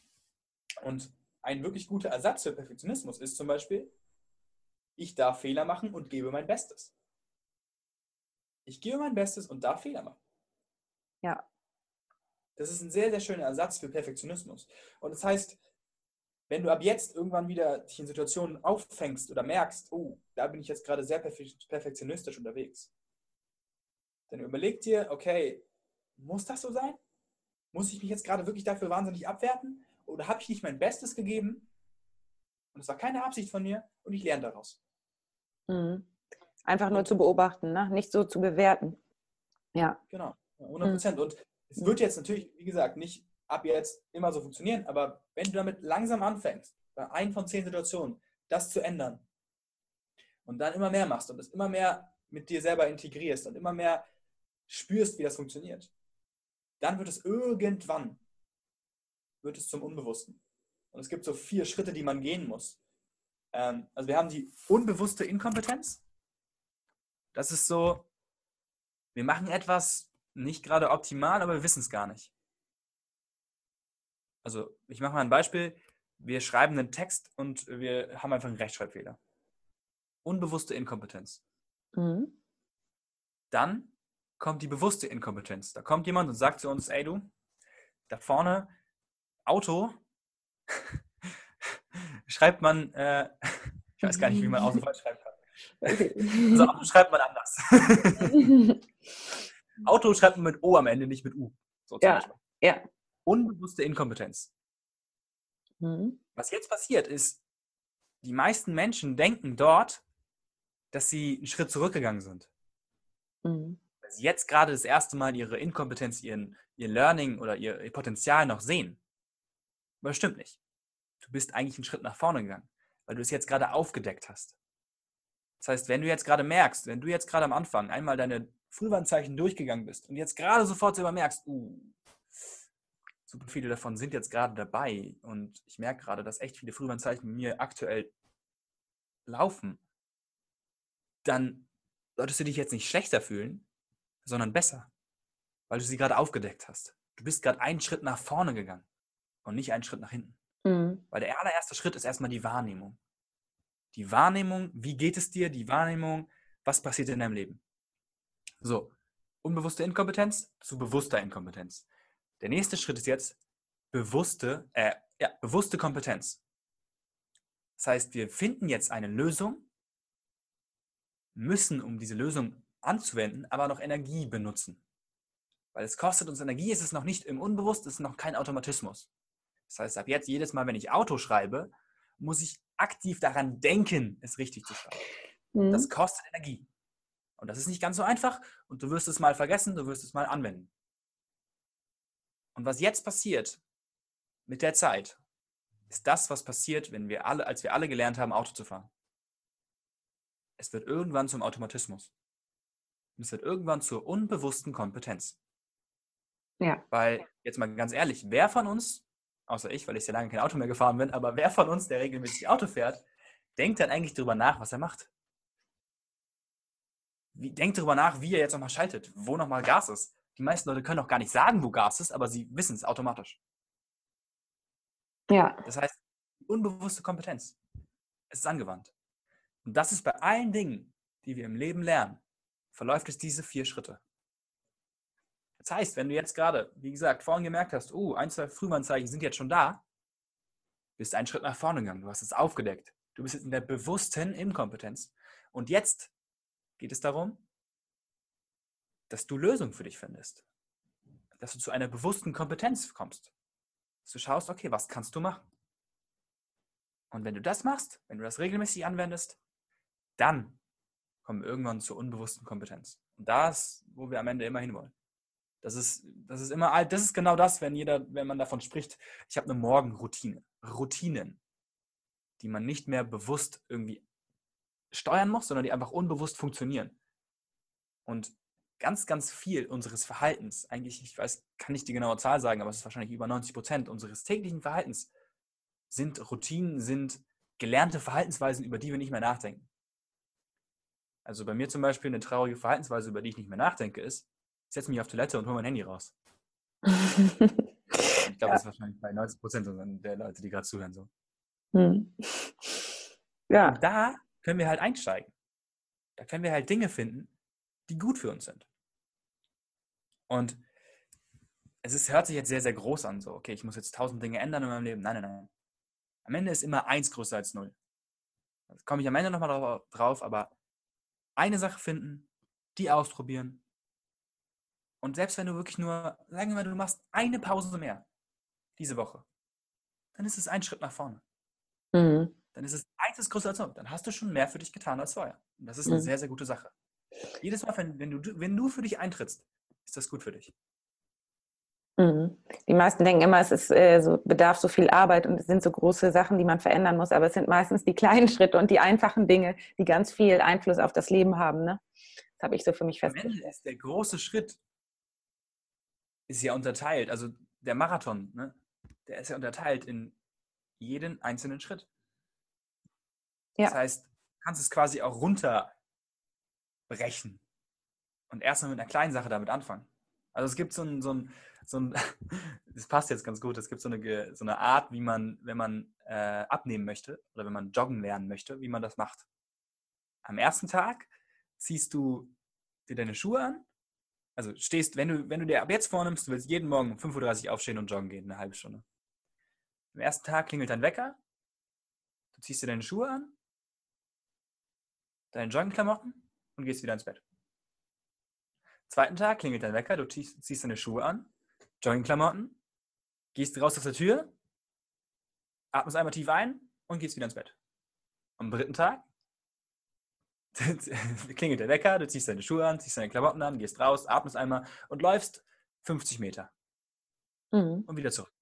Speaker 2: Und ein wirklich guter Ersatz für Perfektionismus ist zum Beispiel, ich darf Fehler machen und gebe mein Bestes. Ich gebe mein Bestes und darf Fehler machen.
Speaker 1: Ja.
Speaker 2: Das ist ein sehr, sehr schöner Ersatz für Perfektionismus. Und das heißt, wenn du ab jetzt irgendwann wieder dich in Situationen auffängst oder merkst, oh, da bin ich jetzt gerade sehr perfektionistisch unterwegs, dann überleg dir, okay, muss das so sein? Muss ich mich jetzt gerade wirklich dafür wahnsinnig abwerten? Oder habe ich nicht mein Bestes gegeben? Und es war keine Absicht von mir und ich lerne daraus.
Speaker 1: Mhm. Einfach nur zu beobachten, ne? nicht so zu bewerten. Ja.
Speaker 2: Genau, 100 Prozent. Mhm. Und es wird jetzt natürlich, wie gesagt, nicht ab jetzt immer so funktionieren, aber wenn du damit langsam anfängst, bei ein von zehn Situationen, das zu ändern und dann immer mehr machst und es immer mehr mit dir selber integrierst und immer mehr spürst, wie das funktioniert, dann wird es irgendwann, wird es zum Unbewussten. Und es gibt so vier Schritte, die man gehen muss. Ähm, also wir haben die unbewusste Inkompetenz, das ist so, wir machen etwas nicht gerade optimal, aber wir wissen es gar nicht. Also ich mache mal ein Beispiel. Wir schreiben einen Text und wir haben einfach einen Rechtschreibfehler. Unbewusste Inkompetenz. Mhm. Dann kommt die bewusste Inkompetenz. Da kommt jemand und sagt zu uns, ey du, da vorne, Auto, schreibt man, äh, ich weiß gar nicht, wie man Auto falsch schreibt. Okay. Also Auto schreibt man anders. Auto schreibt man mit O am Ende, nicht mit U.
Speaker 1: So ja, ja.
Speaker 2: unbewusste Inkompetenz. Mhm. Was jetzt passiert ist, die meisten Menschen denken dort, dass sie einen Schritt zurückgegangen sind. Mhm. Weil sie jetzt gerade das erste Mal ihre Inkompetenz, ihren, ihr Learning oder ihr, ihr Potenzial noch sehen. Aber das stimmt nicht. Du bist eigentlich einen Schritt nach vorne gegangen, weil du es jetzt gerade aufgedeckt hast. Das heißt, wenn du jetzt gerade merkst, wenn du jetzt gerade am Anfang einmal deine Frühwarnzeichen durchgegangen bist und jetzt gerade sofort selber merkst, uh, super viele davon sind jetzt gerade dabei und ich merke gerade, dass echt viele Frühwarnzeichen mir aktuell laufen, dann solltest du dich jetzt nicht schlechter fühlen, sondern besser, weil du sie gerade aufgedeckt hast. Du bist gerade einen Schritt nach vorne gegangen und nicht einen Schritt nach hinten. Mhm. Weil der allererste Schritt ist erstmal die Wahrnehmung. Die Wahrnehmung, wie geht es dir? Die Wahrnehmung, was passiert in deinem Leben? So, unbewusste Inkompetenz zu bewusster Inkompetenz. Der nächste Schritt ist jetzt bewusste, äh, ja, bewusste Kompetenz. Das heißt, wir finden jetzt eine Lösung, müssen, um diese Lösung anzuwenden, aber noch Energie benutzen. Weil es kostet uns Energie, es ist noch nicht im Unbewusst, es ist noch kein Automatismus. Das heißt, ab jetzt, jedes Mal, wenn ich Auto schreibe, muss ich aktiv daran denken, es richtig zu schreiben. Mhm. Das kostet Energie. Und das ist nicht ganz so einfach und du wirst es mal vergessen, du wirst es mal anwenden. Und was jetzt passiert mit der Zeit, ist das, was passiert, wenn wir alle, als wir alle gelernt haben, Auto zu fahren. Es wird irgendwann zum Automatismus. Und es wird irgendwann zur unbewussten Kompetenz. Ja. Weil, jetzt mal ganz ehrlich, wer von uns, außer ich, weil ich sehr lange kein Auto mehr gefahren bin, aber wer von uns, der regelmäßig Auto fährt, denkt dann eigentlich darüber nach, was er macht? Wie, denkt darüber nach, wie er jetzt nochmal schaltet, wo nochmal Gas ist. Die meisten Leute können auch gar nicht sagen, wo Gas ist, aber sie wissen es automatisch. Ja. Das heißt, unbewusste Kompetenz. Es ist angewandt. Und das ist bei allen Dingen, die wir im Leben lernen, verläuft es diese vier Schritte. Das heißt, wenn du jetzt gerade, wie gesagt, vorhin gemerkt hast, oh, ein, zwei Frühwarnzeichen sind jetzt schon da, bist einen Schritt nach vorne gegangen. Du hast es aufgedeckt. Du bist jetzt in der bewussten Inkompetenz. Und jetzt geht es darum, dass du Lösungen für dich findest. Dass du zu einer bewussten Kompetenz kommst. Dass du schaust, okay, was kannst du machen? Und wenn du das machst, wenn du das regelmäßig anwendest, dann kommen wir irgendwann zur unbewussten Kompetenz. Und das, wo wir am Ende immer hinwollen. Das ist, das ist immer, das ist genau das, wenn jeder, wenn man davon spricht, ich habe eine Morgenroutine. Routinen, die man nicht mehr bewusst irgendwie steuern muss, sondern die einfach unbewusst funktionieren. Und ganz, ganz viel unseres Verhaltens, eigentlich, ich weiß, kann nicht die genaue Zahl sagen, aber es ist wahrscheinlich über 90 Prozent unseres täglichen Verhaltens sind Routinen, sind gelernte Verhaltensweisen, über die wir nicht mehr nachdenken. Also bei mir zum Beispiel eine traurige Verhaltensweise, über die ich nicht mehr nachdenke, ist, ich setze mich auf Toilette und hole mein Handy raus. ich glaube, ja. das ist wahrscheinlich bei 90 Prozent der Leute, die gerade zuhören. So. Hm. Ja. Und da können wir halt einsteigen. Da können wir halt Dinge finden, die gut für uns sind. Und es ist, hört sich jetzt sehr, sehr groß an, so, okay, ich muss jetzt tausend Dinge ändern in meinem Leben. Nein, nein, nein. Am Ende ist immer eins größer als null. Da komme ich am Ende nochmal drauf, aber eine Sache finden, die ausprobieren. Und selbst wenn du wirklich nur, sagen wir mal, du machst eine Pause mehr diese Woche, dann ist es ein Schritt nach vorne. Mhm. Dann ist es eins größer als null. Dann hast du schon mehr für dich getan als vorher. Und das ist eine mhm. sehr, sehr gute Sache. Jedes Mal, wenn, wenn, du, wenn du für dich eintrittst, ist das gut für dich.
Speaker 1: Mhm. Die meisten denken immer, es ist, äh, so, bedarf so viel Arbeit und es sind so große Sachen, die man verändern muss, aber es sind meistens die kleinen Schritte und die einfachen Dinge, die ganz viel Einfluss auf das Leben haben. Ne? Das habe ich so für mich festgestellt. Am Ende
Speaker 2: ist der große Schritt ist ja unterteilt, also der Marathon, ne? der ist ja unterteilt in jeden einzelnen Schritt. Ja. Das heißt, du kannst es quasi auch runterbrechen und erstmal mit einer kleinen Sache damit anfangen. Also es gibt so ein, so ein, so ein, das passt jetzt ganz gut, es gibt so eine, so eine Art, wie man, wenn man äh, abnehmen möchte oder wenn man joggen lernen möchte, wie man das macht. Am ersten Tag ziehst du dir deine Schuhe an, also stehst, wenn du, wenn du dir ab jetzt vornimmst, du willst jeden Morgen um 5.30 Uhr aufstehen und joggen gehen, eine halbe Stunde. Am ersten Tag klingelt dein Wecker, du ziehst dir deine Schuhe an, deine Joggingklamotten und gehst wieder ins Bett. Zweiten Tag klingelt dein Wecker, du ziehst, ziehst deine Schuhe an, Joggingklamotten, gehst raus aus der Tür, atmest einmal tief ein und gehst wieder ins Bett. Am dritten Tag klingelt der Wecker, du ziehst deine Schuhe an, ziehst deine Klamotten an, gehst raus, atmest einmal und läufst 50 Meter. Mhm. Und wieder zurück.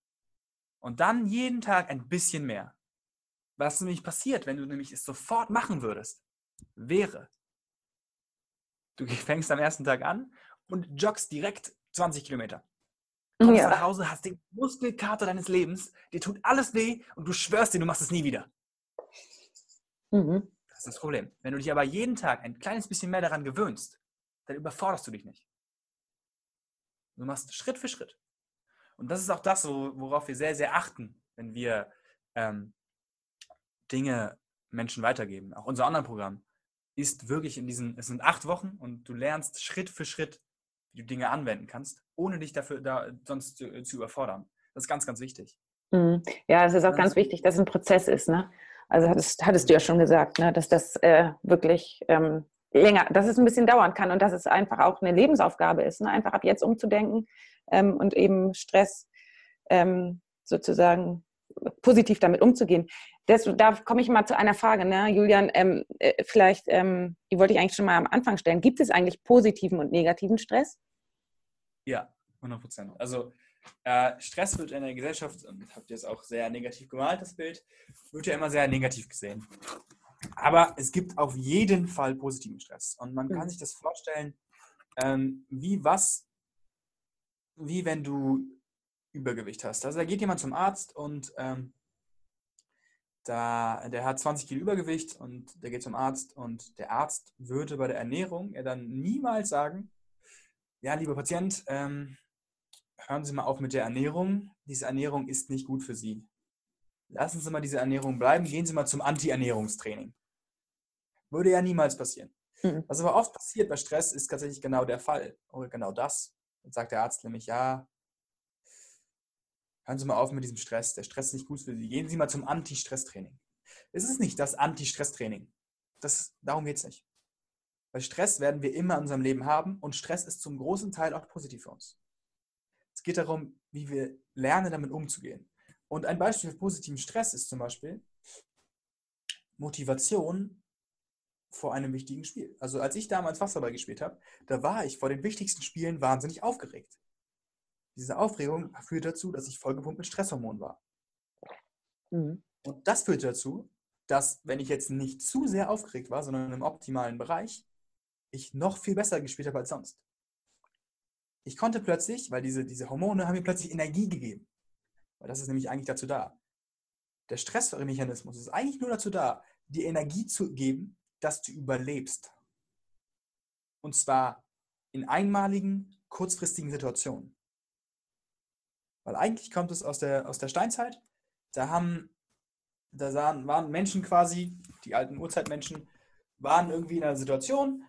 Speaker 2: Und dann jeden Tag ein bisschen mehr. Was nämlich passiert, wenn du nämlich es sofort machen würdest, wäre, du fängst am ersten Tag an und joggst direkt 20 Kilometer. Kommst ja. nach Hause, hast den Muskelkater deines Lebens, dir tut alles weh und du schwörst dir, du machst es nie wieder. Mhm. Das ist das Problem. Wenn du dich aber jeden Tag ein kleines bisschen mehr daran gewöhnst, dann überforderst du dich nicht. Du machst Schritt für Schritt. Und das ist auch das, worauf wir sehr, sehr achten, wenn wir ähm, Dinge Menschen weitergeben. Auch unser Online-Programm ist wirklich in diesen, es sind acht Wochen und du lernst Schritt für Schritt, wie du Dinge anwenden kannst, ohne dich dafür da sonst zu, zu überfordern. Das ist ganz, ganz wichtig.
Speaker 1: Mhm. Ja, es ist auch ganz wichtig, dass es ein Prozess ist. Ne? Also hattest, hattest du ja schon gesagt, ne? dass das äh, wirklich ähm, länger, dass es ein bisschen dauern kann und dass es einfach auch eine Lebensaufgabe ist, ne? einfach ab jetzt umzudenken ähm, und eben Stress ähm, sozusagen positiv damit umzugehen. Das, da komme ich mal zu einer Frage, ne? Julian, ähm, äh, vielleicht, ähm, die wollte ich eigentlich schon mal am Anfang stellen. Gibt es eigentlich positiven und negativen Stress?
Speaker 2: Ja, 100 Prozent. Also äh, Stress wird in der Gesellschaft, und habt ihr es auch sehr negativ gemalt, das Bild, wird ja immer sehr negativ gesehen. Aber es gibt auf jeden Fall positiven Stress. Und man kann mhm. sich das vorstellen, ähm, wie was, wie wenn du Übergewicht hast. Also da geht jemand zum Arzt und ähm, da, der hat 20 Kilo Übergewicht und der geht zum Arzt und der Arzt würde bei der Ernährung ja dann niemals sagen, ja, lieber Patient, ähm, hören Sie mal auf mit der Ernährung. Diese Ernährung ist nicht gut für Sie. Lassen Sie mal diese Ernährung bleiben, gehen Sie mal zum Anti-Ernährungstraining. Würde ja niemals passieren. Mhm. Was aber oft passiert bei Stress, ist tatsächlich genau der Fall. Oder genau das. Dann sagt der Arzt nämlich, ja, hören Sie mal auf mit diesem Stress. Der Stress ist nicht gut für Sie. Gehen Sie mal zum Anti-Stress-Training. Es ist nicht das Anti-Stress-Training. darum geht es nicht. Weil Stress werden wir immer in unserem Leben haben und Stress ist zum großen Teil auch positiv für uns. Es geht darum, wie wir lernen, damit umzugehen. Und ein Beispiel für positiven Stress ist zum Beispiel Motivation vor einem wichtigen Spiel. Also als ich damals Wasserball gespielt habe, da war ich vor den wichtigsten Spielen wahnsinnig aufgeregt. Diese Aufregung führt dazu, dass ich vollgepumpt mit Stresshormonen war. Mhm. Und das führt dazu, dass, wenn ich jetzt nicht zu sehr aufgeregt war, sondern im optimalen Bereich, ich noch viel besser gespielt habe als sonst. Ich konnte plötzlich, weil diese, diese Hormone haben mir plötzlich Energie gegeben. Weil das ist nämlich eigentlich dazu da. Der Stressmechanismus ist eigentlich nur dazu da, dir Energie zu geben, dass du überlebst. Und zwar in einmaligen, kurzfristigen Situationen. Weil eigentlich kommt es aus der, aus der Steinzeit. Da haben, da sahen, waren Menschen quasi, die alten Urzeitmenschen, waren irgendwie in einer Situation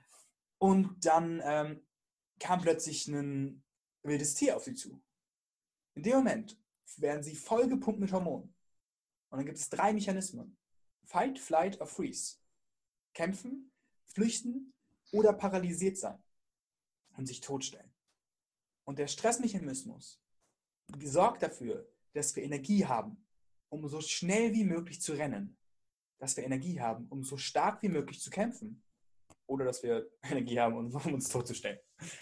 Speaker 2: und dann ähm, kam plötzlich ein wildes Tier auf sie zu. In dem Moment werden sie vollgepumpt mit Hormonen. Und dann gibt es drei Mechanismen. Fight, Flight or Freeze. Kämpfen, flüchten oder paralysiert sein und sich totstellen. Und der Stressmechanismus sorgt dafür, dass wir Energie haben, um so schnell wie möglich zu rennen. Dass wir Energie haben, um so stark wie möglich zu kämpfen. Oder dass wir Energie haben, um uns totzustellen.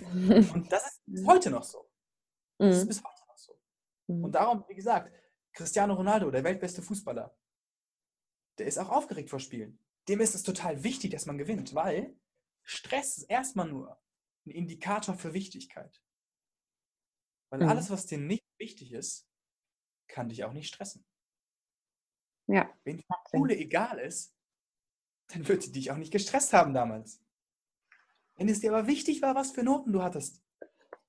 Speaker 2: Und das ist bis heute noch so. Das ist mhm. bis heute noch so. Mhm. Und darum, wie gesagt, Cristiano Ronaldo, der weltbeste Fußballer, der ist auch aufgeregt vor Spielen. Dem ist es total wichtig, dass man gewinnt, weil Stress ist erstmal nur ein Indikator für Wichtigkeit. Weil mhm. alles, was dir nicht wichtig ist, kann dich auch nicht stressen. Ja. Wenn die Schule egal ist, dann wird sie dich auch nicht gestresst haben damals. Wenn es dir aber wichtig war, was für Noten du hattest,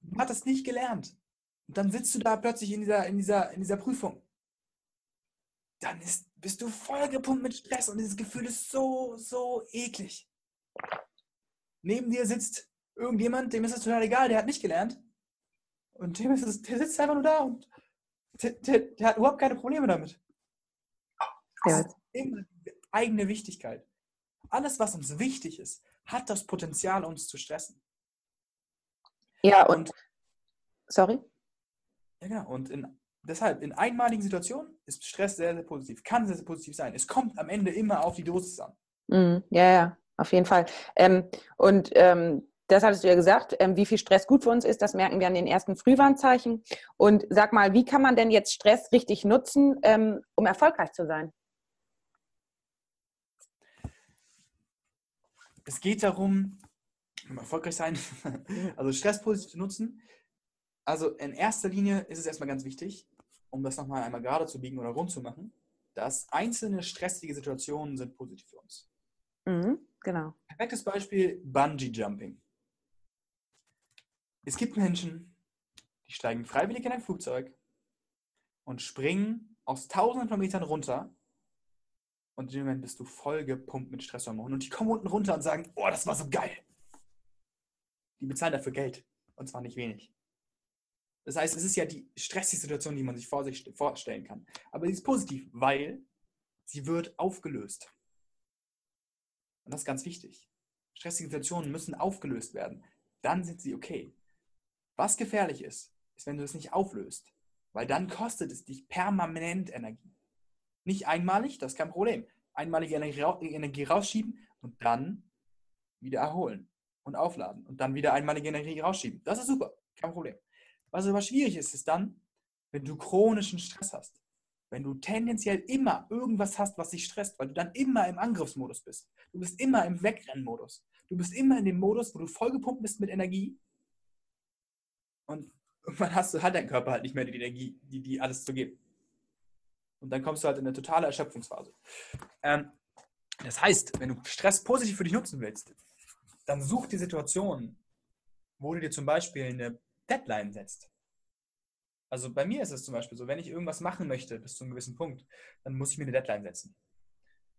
Speaker 2: du hattest nicht gelernt, und dann sitzt du da plötzlich in dieser, in dieser, in dieser Prüfung, dann ist, bist du vollgepumpt mit Stress und dieses Gefühl ist so, so eklig. Neben dir sitzt irgendjemand, dem ist es total egal, der hat nicht gelernt. Und dem ist es, der sitzt einfach nur da und der, der, der hat überhaupt keine Probleme damit. Ja. Das ist immer die eigene Wichtigkeit. Alles, was uns wichtig ist, hat das Potenzial, uns zu stressen.
Speaker 1: Ja, und, und sorry?
Speaker 2: Ja, genau. Und in deshalb, in einmaligen Situationen ist Stress sehr, sehr positiv. Kann sehr, sehr positiv sein. Es kommt am Ende immer auf die Dosis an.
Speaker 1: Mm, ja, ja, auf jeden Fall. Ähm, und ähm, das hattest du ja gesagt, ähm, wie viel Stress gut für uns ist, das merken wir an den ersten Frühwarnzeichen. Und sag mal, wie kann man denn jetzt Stress richtig nutzen, ähm, um erfolgreich zu sein?
Speaker 2: Es geht darum, um erfolgreich sein, also Stress positiv zu nutzen. Also in erster Linie ist es erstmal ganz wichtig, um das nochmal einmal gerade zu biegen oder rund zu machen, dass einzelne stressige Situationen sind positiv für uns.
Speaker 1: Mhm, genau.
Speaker 2: Perfektes Beispiel Bungee Jumping. Es gibt Menschen, die steigen freiwillig in ein Flugzeug und springen aus tausenden von Metern runter und in dem Moment bist du voll gepumpt mit Stresshormonen und die kommen unten runter und sagen, oh, das war so geil. Die bezahlen dafür Geld und zwar nicht wenig. Das heißt, es ist ja die stressige Situation, die man sich vor sich vorstellen kann. Aber sie ist positiv, weil sie wird aufgelöst. Und das ist ganz wichtig. Stressige Situationen müssen aufgelöst werden. Dann sind sie okay. Was gefährlich ist, ist, wenn du es nicht auflöst. Weil dann kostet es dich permanent Energie. Nicht einmalig, das ist kein Problem. Einmalige Energie rausschieben und dann wieder erholen und aufladen und dann wieder einmalige Energie rausschieben. Das ist super, kein Problem. Was aber schwierig ist, ist dann, wenn du chronischen Stress hast. Wenn du tendenziell immer irgendwas hast, was dich stresst, weil du dann immer im Angriffsmodus bist. Du bist immer im Wegrennmodus. Du bist immer in dem Modus, wo du vollgepumpt bist mit Energie. Und irgendwann hast du, hat dein Körper halt nicht mehr die Energie, die, die alles zu geben. Und dann kommst du halt in eine totale Erschöpfungsphase. Ähm, das heißt, wenn du Stress positiv für dich nutzen willst, dann such die Situation, wo du dir zum Beispiel eine Deadline setzt. Also bei mir ist es zum Beispiel so, wenn ich irgendwas machen möchte bis zu einem gewissen Punkt, dann muss ich mir eine Deadline setzen.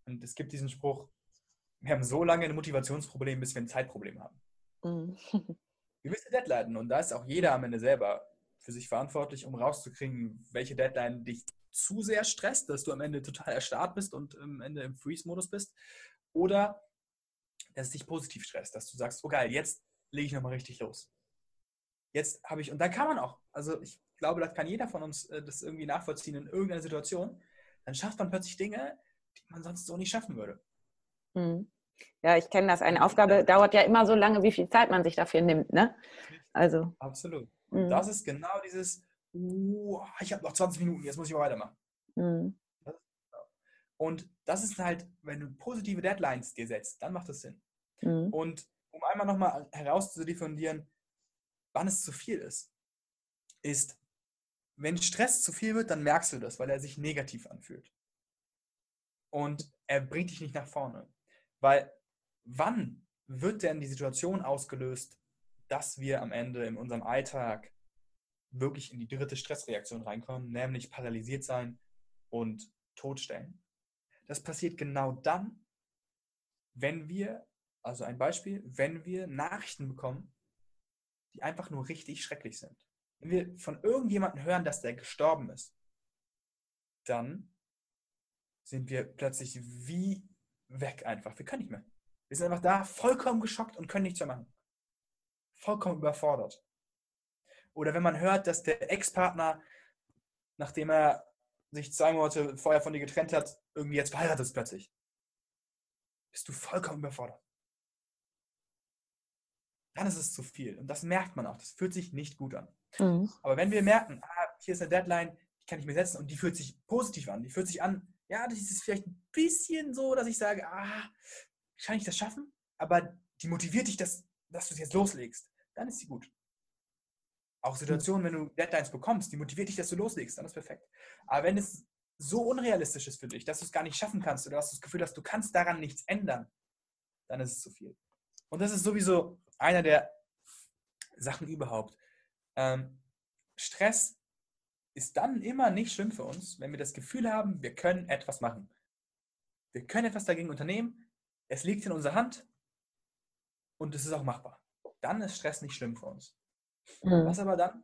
Speaker 2: Und es gibt diesen Spruch, wir haben so lange ein Motivationsproblem, bis wir ein Zeitproblem haben. Mhm. Gewisse Deadline. Und da ist auch jeder am Ende selber für sich verantwortlich, um rauszukriegen, welche Deadline dich zu sehr stresst, dass du am Ende total erstarrt bist und am Ende im Freeze-Modus bist. Oder dass es dich positiv stresst, dass du sagst, oh geil, jetzt lege ich nochmal richtig los jetzt habe ich, und dann kann man auch, also ich glaube, das kann jeder von uns äh, das irgendwie nachvollziehen in irgendeiner Situation, dann schafft man plötzlich Dinge, die man sonst so nicht schaffen würde.
Speaker 1: Hm. Ja, ich kenne das. Eine Aufgabe dauert ja immer so lange, wie viel Zeit man sich dafür nimmt, ne?
Speaker 2: Also. Absolut. Und mhm. das ist genau dieses, uh, ich habe noch 20 Minuten, jetzt muss ich mal weitermachen. Mhm. Und das ist halt, wenn du positive Deadlines dir setzt, dann macht das Sinn. Mhm. Und um einmal nochmal herauszudiffundieren, wann es zu viel ist, ist, wenn Stress zu viel wird, dann merkst du das, weil er sich negativ anfühlt. Und er bringt dich nicht nach vorne. Weil wann wird denn die Situation ausgelöst, dass wir am Ende in unserem Alltag wirklich in die dritte Stressreaktion reinkommen, nämlich paralysiert sein und totstellen? Das passiert genau dann, wenn wir, also ein Beispiel, wenn wir Nachrichten bekommen, die einfach nur richtig schrecklich sind. Wenn wir von irgendjemandem hören, dass der gestorben ist, dann sind wir plötzlich wie weg einfach. Wir können nicht mehr. Wir sind einfach da, vollkommen geschockt und können nichts mehr machen. Vollkommen überfordert. Oder wenn man hört, dass der Ex-Partner, nachdem er sich zwei Monate vorher von dir getrennt hat, irgendwie jetzt verheiratet ist plötzlich. Bist du vollkommen überfordert dann ist es zu viel. Und das merkt man auch. Das fühlt sich nicht gut an. Mhm. Aber wenn wir merken, ah, hier ist eine Deadline, die kann ich mir setzen und die fühlt sich positiv an, die fühlt sich an, ja, das ist vielleicht ein bisschen so, dass ich sage, ah, kann ich das schaffen? Aber die motiviert dich, dass, dass du es jetzt loslegst. Dann ist sie gut. Auch Situationen, wenn du Deadlines bekommst, die motiviert dich, dass du loslegst, dann ist perfekt. Aber wenn es so unrealistisch ist für dich, dass du es gar nicht schaffen kannst oder dass du das Gefühl hast, du kannst daran nichts ändern, dann ist es zu viel. Und das ist sowieso einer der Sachen überhaupt. Ähm, Stress ist dann immer nicht schlimm für uns, wenn wir das Gefühl haben, wir können etwas machen. Wir können etwas dagegen unternehmen, es liegt in unserer Hand und es ist auch machbar. Dann ist Stress nicht schlimm für uns. Mhm. Was aber dann,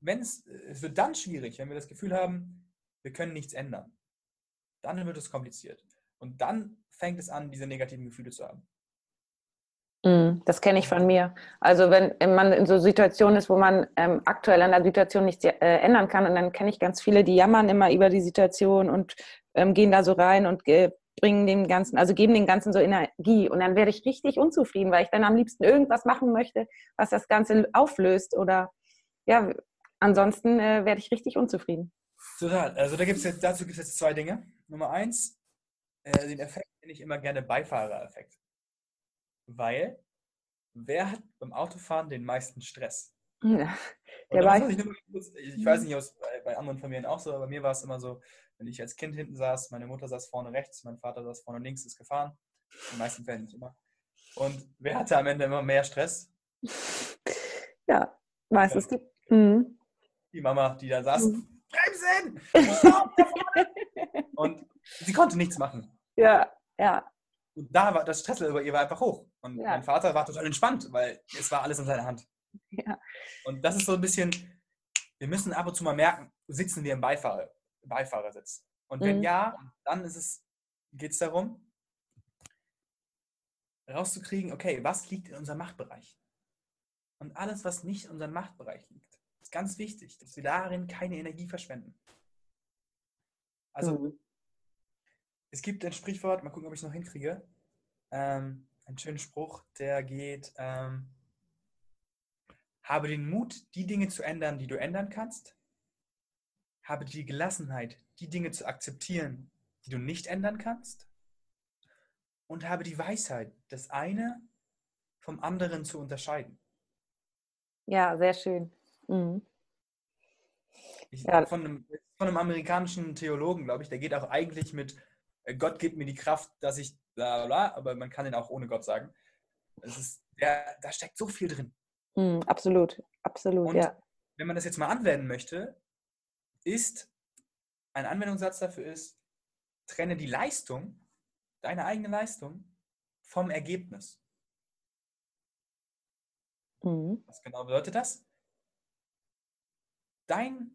Speaker 2: wenn es, es wird dann schwierig, wenn wir das Gefühl haben, wir können nichts ändern. Dann wird es kompliziert. Und dann fängt es an, diese negativen Gefühle zu haben.
Speaker 1: Mm, das kenne ich von mir. Also wenn man in so Situationen ist, wo man ähm, aktuell an der Situation nichts äh, ändern kann, und dann kenne ich ganz viele, die jammern immer über die Situation und ähm, gehen da so rein und äh, bringen dem Ganzen, also geben dem Ganzen so Energie. Und dann werde ich richtig unzufrieden, weil ich dann am liebsten irgendwas machen möchte, was das Ganze auflöst. Oder ja, ansonsten äh, werde ich richtig unzufrieden.
Speaker 2: Total. Also da gibt's jetzt, dazu gibt es jetzt zwei Dinge. Nummer eins, äh, den Effekt nenne ich immer gerne Beifahrereffekt. Weil wer hat beim Autofahren den meisten Stress? Ja, ich, ich, weiß nicht, aus, bei, bei anderen Familien auch so, aber bei mir war es immer so, wenn ich als Kind hinten saß, meine Mutter saß vorne rechts, mein Vater saß vorne links, ist gefahren. In den meisten Fällen nicht immer. Und wer hatte am Ende immer mehr Stress?
Speaker 1: Ja, meistens die. Mhm.
Speaker 2: Die Mama, die da saß. Mhm. Bremsen! Und sie konnte nichts machen.
Speaker 1: Ja, ja.
Speaker 2: Und da war das Stresslevel bei ihr war einfach hoch. Und ja. mein Vater war total entspannt, weil es war alles in seiner Hand. Ja. Und das ist so ein bisschen, wir müssen ab und zu mal merken, sitzen wir im Beifahrer, Beifahrersitz. Und wenn mhm. ja, dann ist es, geht es darum, rauszukriegen, okay, was liegt in unserem Machtbereich? Und alles, was nicht in unserem Machtbereich liegt, ist ganz wichtig, dass wir darin keine Energie verschwenden. Also, mhm. es gibt ein Sprichwort, mal gucken, ob ich es noch hinkriege. Ähm, einen schönen Spruch, der geht, ähm, habe den Mut, die Dinge zu ändern, die du ändern kannst. Habe die Gelassenheit, die Dinge zu akzeptieren, die du nicht ändern kannst. Und habe die Weisheit, das eine vom anderen zu unterscheiden.
Speaker 1: Ja, sehr schön. Mhm.
Speaker 2: Ich, ja. von, einem, von einem amerikanischen Theologen, glaube ich, der geht auch eigentlich mit äh, Gott gibt mir die Kraft, dass ich bla bla, aber man kann ihn auch ohne Gott sagen. Es ist, der, da steckt so viel drin.
Speaker 1: Mm, absolut, absolut,
Speaker 2: Und
Speaker 1: ja.
Speaker 2: Wenn man das jetzt mal anwenden möchte, ist ein Anwendungssatz dafür ist, trenne die Leistung, deine eigene Leistung, vom Ergebnis. Mhm. Was genau bedeutet das? Dein,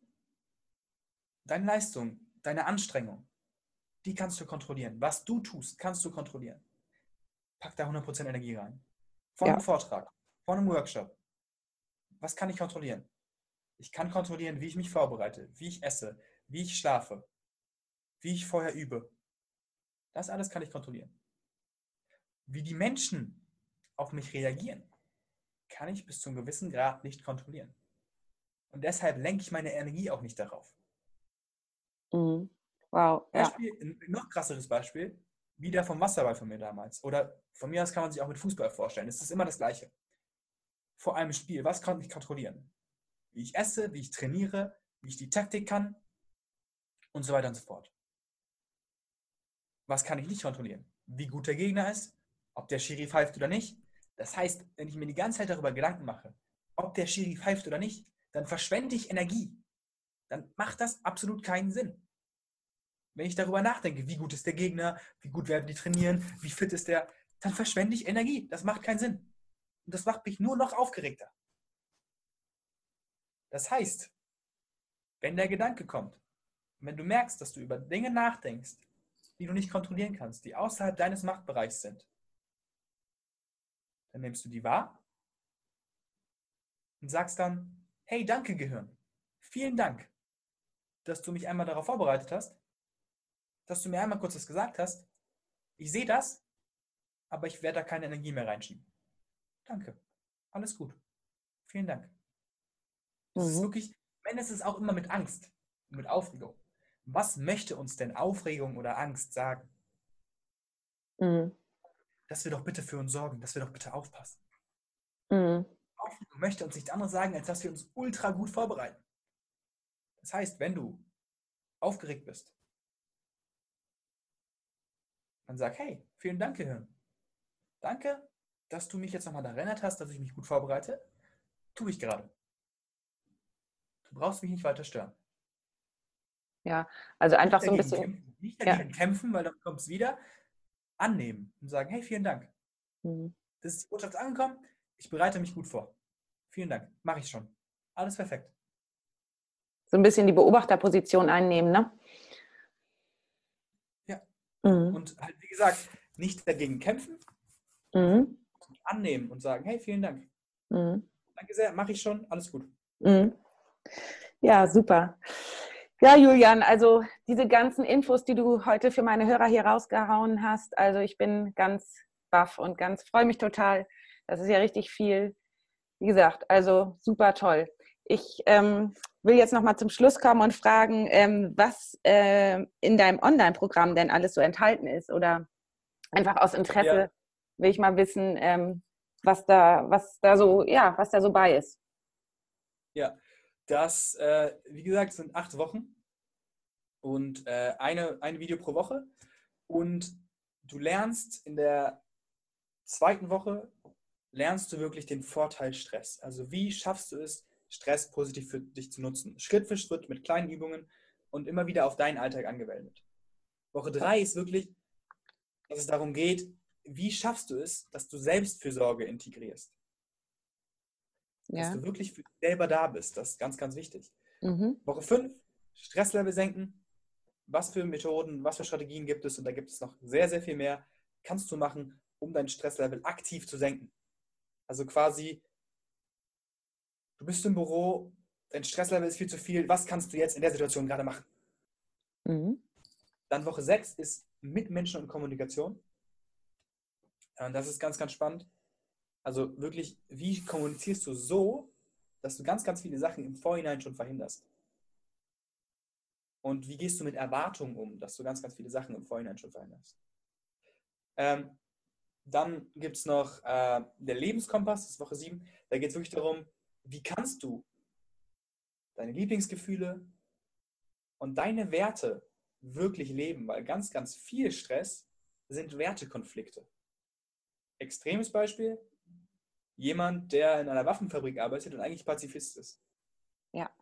Speaker 2: deine Leistung, deine Anstrengung, die kannst du kontrollieren. Was du tust, kannst du kontrollieren. Pack da 100% Energie rein. Von ja. einem Vortrag, von einem Workshop. Was kann ich kontrollieren? Ich kann kontrollieren, wie ich mich vorbereite, wie ich esse, wie ich schlafe, wie ich vorher übe. Das alles kann ich kontrollieren. Wie die Menschen auf mich reagieren, kann ich bis zu einem gewissen Grad nicht kontrollieren. Und deshalb lenke ich meine Energie auch nicht darauf.
Speaker 1: Mhm. Wow.
Speaker 2: Beispiel, ja. Ein noch krasseres Beispiel, wieder vom Wasserball von mir damals. Oder von mir aus kann man sich auch mit Fußball vorstellen. Es ist immer das Gleiche. Vor einem Spiel, was kann ich kontrollieren? Wie ich esse, wie ich trainiere, wie ich die Taktik kann und so weiter und so fort. Was kann ich nicht kontrollieren? Wie gut der Gegner ist, ob der Schiri pfeift oder nicht. Das heißt, wenn ich mir die ganze Zeit darüber Gedanken mache, ob der Schiri pfeift oder nicht, dann verschwende ich Energie. Dann macht das absolut keinen Sinn. Wenn ich darüber nachdenke, wie gut ist der Gegner, wie gut werden die trainieren, wie fit ist der, dann verschwende ich Energie. Das macht keinen Sinn. Und das macht mich nur noch aufgeregter. Das heißt, wenn der Gedanke kommt, wenn du merkst, dass du über Dinge nachdenkst, die du nicht kontrollieren kannst, die außerhalb deines Machtbereichs sind, dann nimmst du die wahr und sagst dann, hey, danke Gehirn, vielen Dank, dass du mich einmal darauf vorbereitet hast, dass du mir einmal kurz das gesagt hast. Ich sehe das, aber ich werde da keine Energie mehr reinschieben. Danke. Alles gut. Vielen Dank. Das mhm. ist wirklich, wenn es ist auch immer mit Angst, mit Aufregung. Was möchte uns denn Aufregung oder Angst sagen? Mhm. Dass wir doch bitte für uns sorgen, dass wir doch bitte aufpassen. Mhm. Aufregung möchte uns nichts anderes sagen, als dass wir uns ultra gut vorbereiten. Das heißt, wenn du aufgeregt bist, dann sag, hey, vielen Dank, Gehirn. Danke, dass du mich jetzt nochmal erinnert hast, dass ich mich gut vorbereite. Tue ich gerade. Du brauchst mich nicht weiter stören.
Speaker 1: Ja, also einfach so ein bisschen.
Speaker 2: Kämpfen. Nicht dagegen ja. kämpfen, weil dann kommt es wieder. Annehmen und sagen, hey, vielen Dank. Mhm. Das ist die Botschaft angekommen. Ich bereite mich gut vor. Vielen Dank. Mache ich schon. Alles perfekt.
Speaker 1: So ein bisschen die Beobachterposition einnehmen, ne?
Speaker 2: Mhm. Und halt, wie gesagt, nicht dagegen kämpfen, mhm. annehmen und sagen, hey, vielen Dank.
Speaker 1: Mhm.
Speaker 2: Danke sehr, mache ich schon, alles gut.
Speaker 1: Ja, super. Ja, Julian, also diese ganzen Infos, die du heute für meine Hörer hier rausgehauen hast, also ich bin ganz baff und ganz freue mich total. Das ist ja richtig viel. Wie gesagt, also super toll. Ich ähm, will jetzt noch mal zum Schluss kommen und fragen, ähm, was äh, in deinem Online-Programm denn alles so enthalten ist oder einfach aus Interesse ja. will ich mal wissen, ähm, was da, was da so, ja, was da so bei ist.
Speaker 2: Ja, das, äh, wie gesagt, sind acht Wochen und äh, eine, ein Video pro Woche. Und du lernst in der zweiten Woche, lernst du wirklich den Vorteil Stress. Also wie schaffst du es, Stress positiv für dich zu nutzen? Schritt für Schritt mit kleinen Übungen und immer wieder auf deinen Alltag angewendet. Woche drei ist wirklich, dass es darum geht, wie schaffst du es, dass du Selbstfürsorge integrierst? Ja. Dass du wirklich für dich selber da bist. Das ist ganz, ganz wichtig. Mhm. Woche 5, Stresslevel senken. Was für Methoden, was für Strategien gibt es? Und da gibt es noch sehr, sehr viel mehr. Kannst du machen, um dein Stresslevel aktiv zu senken. Also quasi, du bist im Büro, dein Stresslevel ist viel zu viel. Was kannst du jetzt in der Situation gerade machen? Mhm. Dann Woche 6 ist Mitmenschen und Kommunikation. Und das ist ganz, ganz spannend. Also wirklich, wie kommunizierst du so, dass du ganz, ganz viele Sachen im Vorhinein schon verhinderst? Und wie gehst du mit Erwartungen um, dass du ganz, ganz viele Sachen im Vorhinein schon verhinderst? Ähm, dann gibt es noch äh, der Lebenskompass, das ist Woche 7. Da geht es wirklich darum, wie kannst du deine Lieblingsgefühle und deine Werte wirklich leben, weil ganz, ganz viel Stress sind Wertekonflikte. Extremes Beispiel, jemand, der in einer Waffenfabrik arbeitet und eigentlich Pazifist ist.
Speaker 1: Ja.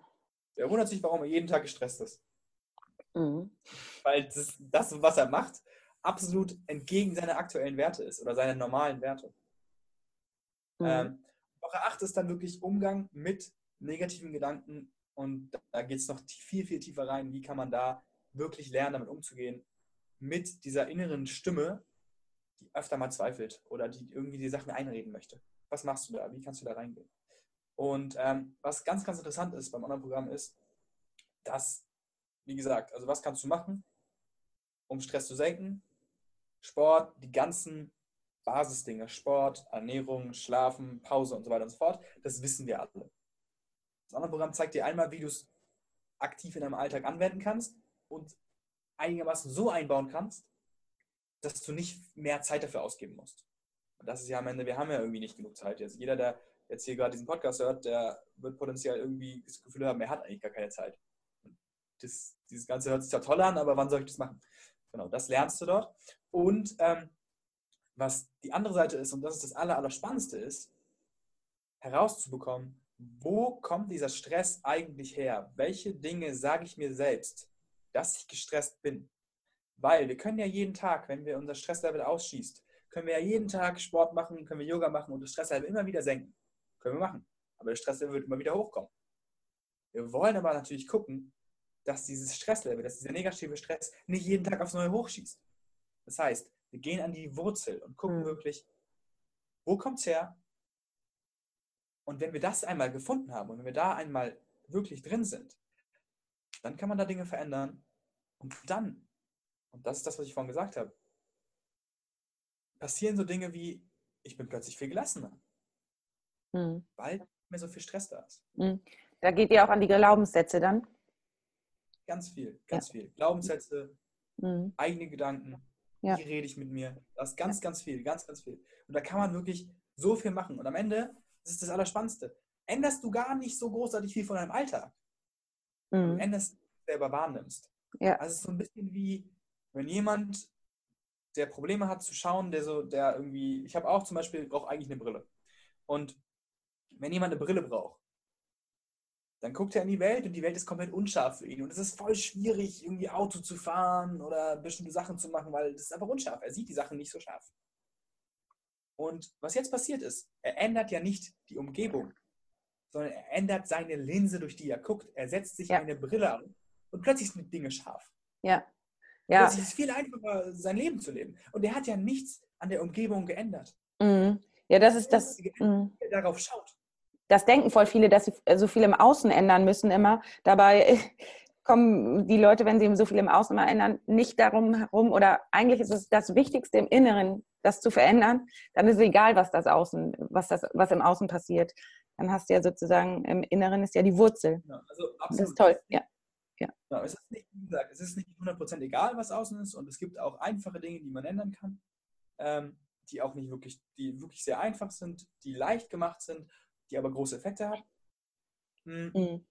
Speaker 2: Der wundert sich, warum er jeden Tag gestresst ist. Mhm. Weil das, das, was er macht, absolut entgegen seiner aktuellen Werte ist oder seiner normalen Werte. Mhm. Ähm, Woche 8 ist dann wirklich Umgang mit negativen Gedanken und da geht es noch viel, viel tiefer rein. Wie kann man da wirklich lernen, damit umzugehen? Mit dieser inneren Stimme, die öfter mal zweifelt oder die irgendwie die Sachen einreden möchte. Was machst du da? Wie kannst du da reingehen? Und ähm, was ganz, ganz interessant ist beim anderen Programm ist, dass, wie gesagt, also was kannst du machen, um Stress zu senken? Sport, die ganzen Basisdinge, Sport, Ernährung, Schlafen, Pause und so weiter und so fort, das wissen wir alle. Das andere Programm zeigt dir einmal, wie du es aktiv in deinem Alltag anwenden kannst und einigermaßen so einbauen kannst, dass du nicht mehr Zeit dafür ausgeben musst. Und das ist ja am Ende, wir haben ja irgendwie nicht genug Zeit. Jetzt jeder, der jetzt hier gerade diesen Podcast hört, der wird potenziell irgendwie das Gefühl haben, er hat eigentlich gar keine Zeit. Das, dieses Ganze hört sich ja toll an, aber wann soll ich das machen? Genau, das lernst du dort. Und ähm, was die andere Seite ist, und das ist das Aller, Allerspannendste ist, herauszubekommen, wo kommt dieser Stress eigentlich her? Welche Dinge sage ich mir selbst, dass ich gestresst bin? Weil wir können ja jeden Tag, wenn wir unser Stresslevel ausschießt, können wir ja jeden Tag Sport machen, können wir Yoga machen und das Stresslevel immer wieder senken. Können wir machen. Aber das Stresslevel wird immer wieder hochkommen. Wir wollen aber natürlich gucken, dass dieses Stresslevel, dass dieser negative Stress nicht jeden Tag aufs Neue hochschießt. Das heißt, wir gehen an die Wurzel und gucken mhm. wirklich, wo kommt es her? Und wenn wir das einmal gefunden haben und wenn wir da einmal wirklich drin sind, dann kann man da Dinge verändern. Und dann, und das ist das, was ich vorhin gesagt habe, passieren so Dinge wie, ich bin plötzlich viel gelassener. Mhm. Weil nicht mehr so viel Stress da ist.
Speaker 1: Mhm. Da geht ihr auch an die Glaubenssätze dann?
Speaker 2: Ganz viel, ganz ja. viel. Glaubenssätze, mhm. eigene Gedanken, ja. wie rede ich mit mir. Das ist ganz, ganz viel, ganz, ganz viel. Und da kann man wirklich so viel machen. Und am Ende, das ist das Allerspannendste, änderst du gar nicht so großartig viel von deinem Alltag. Mhm. Du änderst selber wahrnimmst. Ja. Also es ist so ein bisschen wie, wenn jemand der Probleme hat zu schauen, der so, der irgendwie, ich habe auch zum Beispiel, brauche eigentlich eine Brille. Und wenn jemand eine Brille braucht, dann guckt er in die Welt und die Welt ist komplett unscharf für ihn. Und es ist voll schwierig, irgendwie Auto zu fahren oder bestimmte Sachen zu machen, weil es ist einfach unscharf. Er sieht die Sachen nicht so scharf. Und was jetzt passiert ist, er ändert ja nicht die Umgebung, sondern er ändert seine Linse, durch die er guckt. Er setzt sich ja. eine Brille an und plötzlich sind Dinge scharf.
Speaker 1: Ja.
Speaker 2: Ja. Es ist viel einfacher, sein Leben zu leben. Und er hat ja nichts an der Umgebung geändert.
Speaker 1: Mhm. Ja, das ist das.
Speaker 2: Mh. Darauf schaut.
Speaker 1: Das denken voll viele, dass sie so viel im Außen ändern müssen immer. Dabei kommen die Leute, wenn sie so viel im Außen mal ändern, nicht darum herum. Oder eigentlich ist es das Wichtigste im Inneren, das zu verändern. Dann ist es egal, was das Außen, was das, was im Außen passiert. Dann hast du ja sozusagen im Inneren ist ja die Wurzel. Ja, also absolut. Das ist toll. Ja.
Speaker 2: Ja. ja. es ist nicht, wie gesagt, es ist nicht 100% egal, was außen ist und es gibt auch einfache Dinge, die man ändern kann, ähm, die auch nicht wirklich, die wirklich sehr einfach sind, die leicht gemacht sind, die aber große Effekte haben. Mhm. Mhm.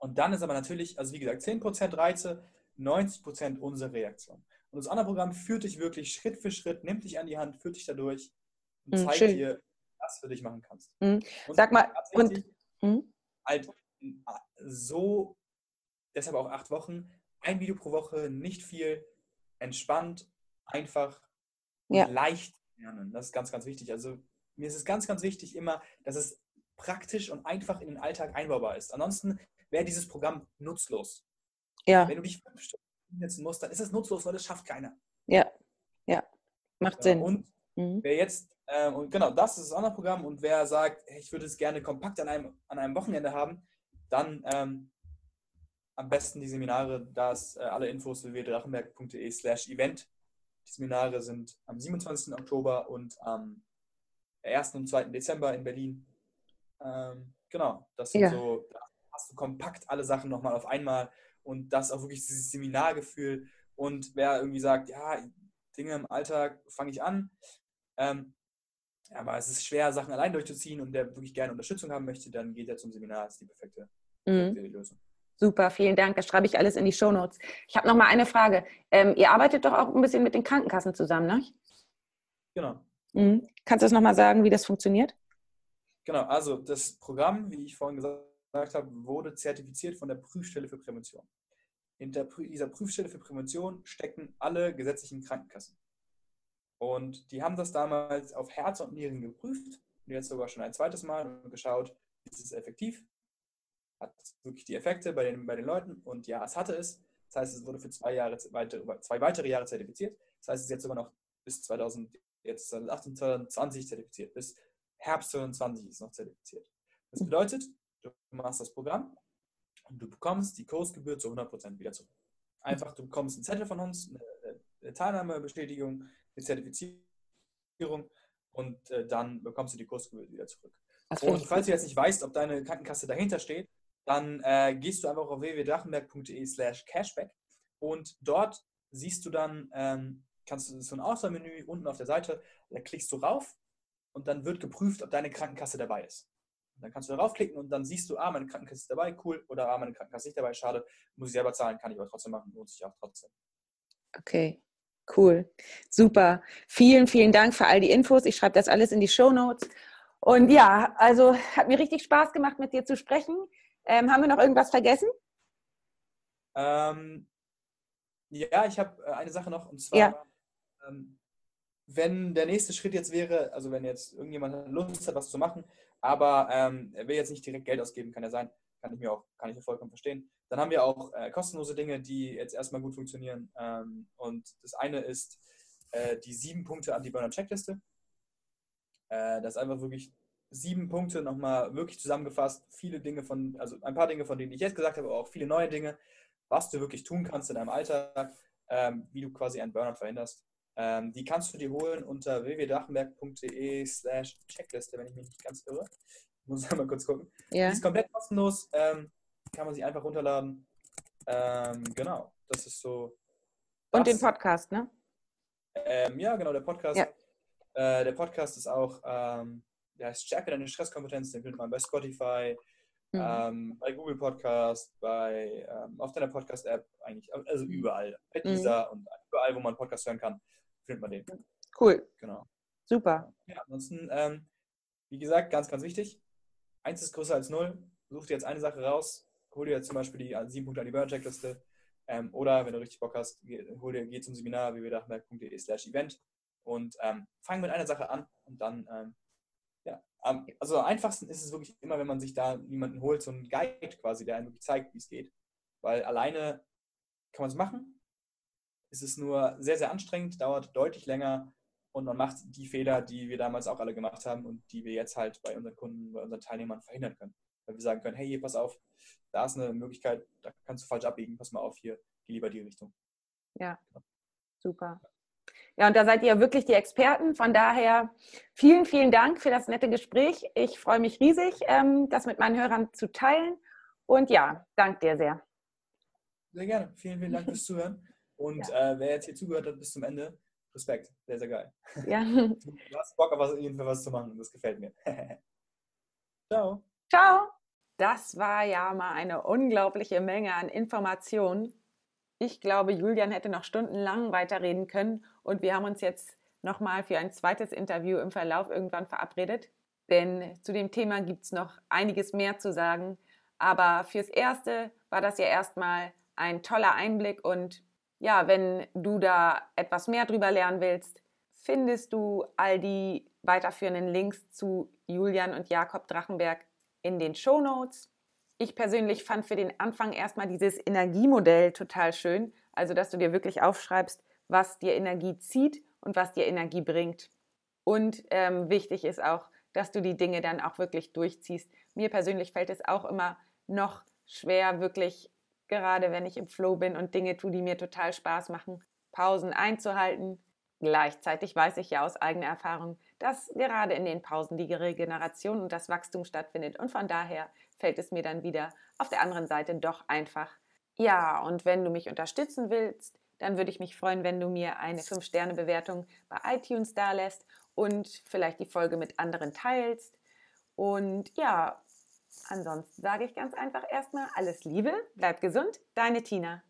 Speaker 2: Und dann ist aber natürlich, also wie gesagt, 10% Reize, 90% unsere Reaktion. Und das andere Programm führt dich wirklich Schritt für Schritt, nimmt dich an die Hand, führt dich dadurch und mhm, zeigt schön. dir, was für dich machen kannst.
Speaker 1: Mhm. Sag mal, und
Speaker 2: mhm. halt so deshalb auch acht Wochen, ein Video pro Woche, nicht viel, entspannt, einfach ja. leicht lernen. Das ist ganz, ganz wichtig. Also mir ist es ganz, ganz wichtig immer, dass es praktisch und einfach in den Alltag einbaubar ist. Ansonsten wäre dieses Programm nutzlos. Ja. Wenn du dich fünf Stunden hinsetzen musst, dann ist es nutzlos, weil das schafft keiner.
Speaker 1: Ja, ja, macht Sinn.
Speaker 2: Und mhm. wer jetzt, ähm, und genau, das ist das andere Programm und wer sagt, ich würde es gerne kompakt an einem, an einem Wochenende haben, dann ähm, am besten die Seminare, da ist äh, alle Infos www.drachenberg.de slash event. Die Seminare sind am 27. Oktober und am 1. und 2. Dezember in Berlin. Ähm, genau, das sind ja. so, da hast du kompakt alle Sachen nochmal auf einmal und das auch wirklich dieses Seminargefühl. Und wer irgendwie sagt, ja, Dinge im Alltag fange ich an, ähm, aber es ist schwer, Sachen allein durchzuziehen und der wirklich gerne Unterstützung haben möchte, dann geht er zum Seminar, das ist die perfekte, mhm.
Speaker 1: Lösung. Super, vielen Dank. Das schreibe ich alles in die Show Notes. Ich habe noch mal eine Frage. Ähm, ihr arbeitet doch auch ein bisschen mit den Krankenkassen zusammen, ne?
Speaker 2: Genau.
Speaker 1: Mhm. Kannst du das noch mal sagen, wie das funktioniert?
Speaker 2: Genau, also das Programm, wie ich vorhin gesagt habe, wurde zertifiziert von der Prüfstelle für Prävention. Hinter dieser Prüfstelle für Prävention stecken alle gesetzlichen Krankenkassen. Und die haben das damals auf Herz und Nieren geprüft und jetzt sogar schon ein zweites Mal geschaut, ist es effektiv, hat wirklich die Effekte bei den, bei den Leuten und ja, es hatte es. Das heißt, es wurde für zwei, Jahre, weitere, zwei weitere Jahre zertifiziert. Das heißt, es ist jetzt sogar noch bis 2000, jetzt 2020 zertifiziert. Bis Herbst 2020 ist noch zertifiziert. Das bedeutet, du machst das Programm und du bekommst die Kursgebühr zu 100% wieder zurück. Einfach, du bekommst einen Zettel von uns, eine, eine Teilnahmebestätigung, eine Zertifizierung und äh, dann bekommst du die Kursgebühr wieder zurück. Und falls du jetzt nicht weißt, ob deine Krankenkasse dahinter steht, dann äh, gehst du einfach auf www.drachenberg.de slash cashback und dort siehst du dann, ähm, kannst du so ein Auswahlmenü unten auf der Seite, da klickst du rauf und dann wird geprüft, ob deine Krankenkasse dabei ist. Dann kannst du darauf klicken und dann siehst du, ah, meine Krankenkasse ist dabei, cool, oder ah, meine Krankenkasse ist nicht dabei, schade, muss ich selber zahlen, kann ich aber trotzdem machen, lohnt sich auch trotzdem.
Speaker 1: Okay, cool, super. Vielen, vielen Dank für all die Infos. Ich schreibe das alles in die Show Notes. Und ja, also hat mir richtig Spaß gemacht, mit dir zu sprechen. Ähm, haben wir noch irgendwas vergessen?
Speaker 2: Ähm, ja, ich habe äh, eine Sache noch und zwar, ja. ähm, wenn der nächste Schritt jetzt wäre, also wenn jetzt irgendjemand Lust hat, was zu machen, aber ähm, er will jetzt nicht direkt Geld ausgeben, kann ja sein, kann ich mir auch, kann ich vollkommen verstehen. Dann haben wir auch äh, kostenlose Dinge, die jetzt erstmal gut funktionieren. Ähm, und das eine ist äh, die sieben Punkte Anti-Burner-Checkliste. Äh, das ist einfach wirklich sieben Punkte nochmal wirklich zusammengefasst. Viele Dinge von, also ein paar Dinge, von denen ich jetzt gesagt habe, aber auch viele neue Dinge, was du wirklich tun kannst in deinem Alltag, ähm, wie du quasi einen Burnout verhinderst. Ähm, die kannst du dir holen unter www.drachenberg.de slash Checkliste, wenn ich mich nicht ganz irre. Muss ich mal kurz gucken. Ja. Die ist komplett kostenlos, ähm, kann man sich einfach runterladen. Ähm, genau, das ist so.
Speaker 1: Und den Podcast, ne?
Speaker 2: Ähm, ja, genau, der Podcast. Ja. Äh, der Podcast ist auch ähm, der heißt Stärke deine Stresskompetenz, den findet man bei Spotify, mhm. ähm, bei Google Podcast, bei ähm, auf deiner Podcast-App eigentlich, also mhm. überall. Bei mhm. dieser mhm. und überall, wo man Podcast hören kann, findet man den.
Speaker 1: Cool.
Speaker 2: Genau.
Speaker 1: Super.
Speaker 2: Ja, ansonsten, ähm, wie gesagt, ganz, ganz wichtig. Eins ist größer als null. Such dir jetzt eine Sache raus. Hol dir jetzt zum Beispiel die sieben Punkte an die Burn-Checkliste. Ähm, oder wenn du richtig Bock hast, geh, hol dir, geh zum Seminar www.dachmerk.de slash event und ähm, fang mit einer Sache an und dann ähm, also am einfachsten ist es wirklich immer, wenn man sich da jemanden holt, so einen Guide quasi, der einem wirklich zeigt, wie es geht. Weil alleine kann man es machen. Es ist nur sehr, sehr anstrengend, dauert deutlich länger und man macht die Fehler, die wir damals auch alle gemacht haben und die wir jetzt halt bei unseren Kunden, bei unseren Teilnehmern verhindern können. Weil wir sagen können, hey, hier, pass auf, da ist eine Möglichkeit, da kannst du falsch abbiegen, pass mal auf, hier, geh lieber die Richtung.
Speaker 1: Ja, super. Ja, und da seid ihr wirklich die Experten. Von daher vielen, vielen Dank für das nette Gespräch. Ich freue mich riesig, ähm, das mit meinen Hörern zu teilen. Und ja, danke dir sehr.
Speaker 2: Sehr gerne. Vielen, vielen Dank fürs Zuhören. Und ja. äh, wer jetzt hier zugehört hat bis zum Ende, Respekt. Sehr, sehr geil. Ja. Du hast Bock, auf was, was zu machen. Das gefällt mir.
Speaker 1: Ciao. Ciao. Das war ja mal eine unglaubliche Menge an Informationen. Ich glaube, Julian hätte noch stundenlang weiterreden können und wir haben uns jetzt nochmal für ein zweites Interview im Verlauf irgendwann verabredet. Denn zu dem Thema gibt es noch einiges mehr zu sagen. Aber fürs Erste war das ja erstmal ein toller Einblick und ja, wenn du da etwas mehr drüber lernen willst, findest du all die weiterführenden Links zu Julian und Jakob Drachenberg in den Show Notes. Ich persönlich fand für den Anfang erstmal dieses Energiemodell total schön. Also, dass du dir wirklich aufschreibst, was dir Energie zieht und was dir Energie bringt. Und ähm, wichtig ist auch, dass du die Dinge dann auch wirklich durchziehst. Mir persönlich fällt es auch immer noch schwer, wirklich, gerade wenn ich im Flow bin und Dinge tue, die mir total Spaß machen, Pausen einzuhalten. Gleichzeitig weiß ich ja aus eigener Erfahrung, dass gerade in den Pausen die Regeneration und das Wachstum stattfindet. Und von daher fällt es mir dann wieder auf der anderen Seite doch einfach. Ja, und wenn du mich unterstützen willst, dann würde ich mich freuen, wenn du mir eine 5-Sterne-Bewertung bei iTunes da lässt und vielleicht die Folge mit anderen teilst. Und ja, ansonsten sage ich ganz einfach erstmal alles Liebe, bleib gesund, deine Tina.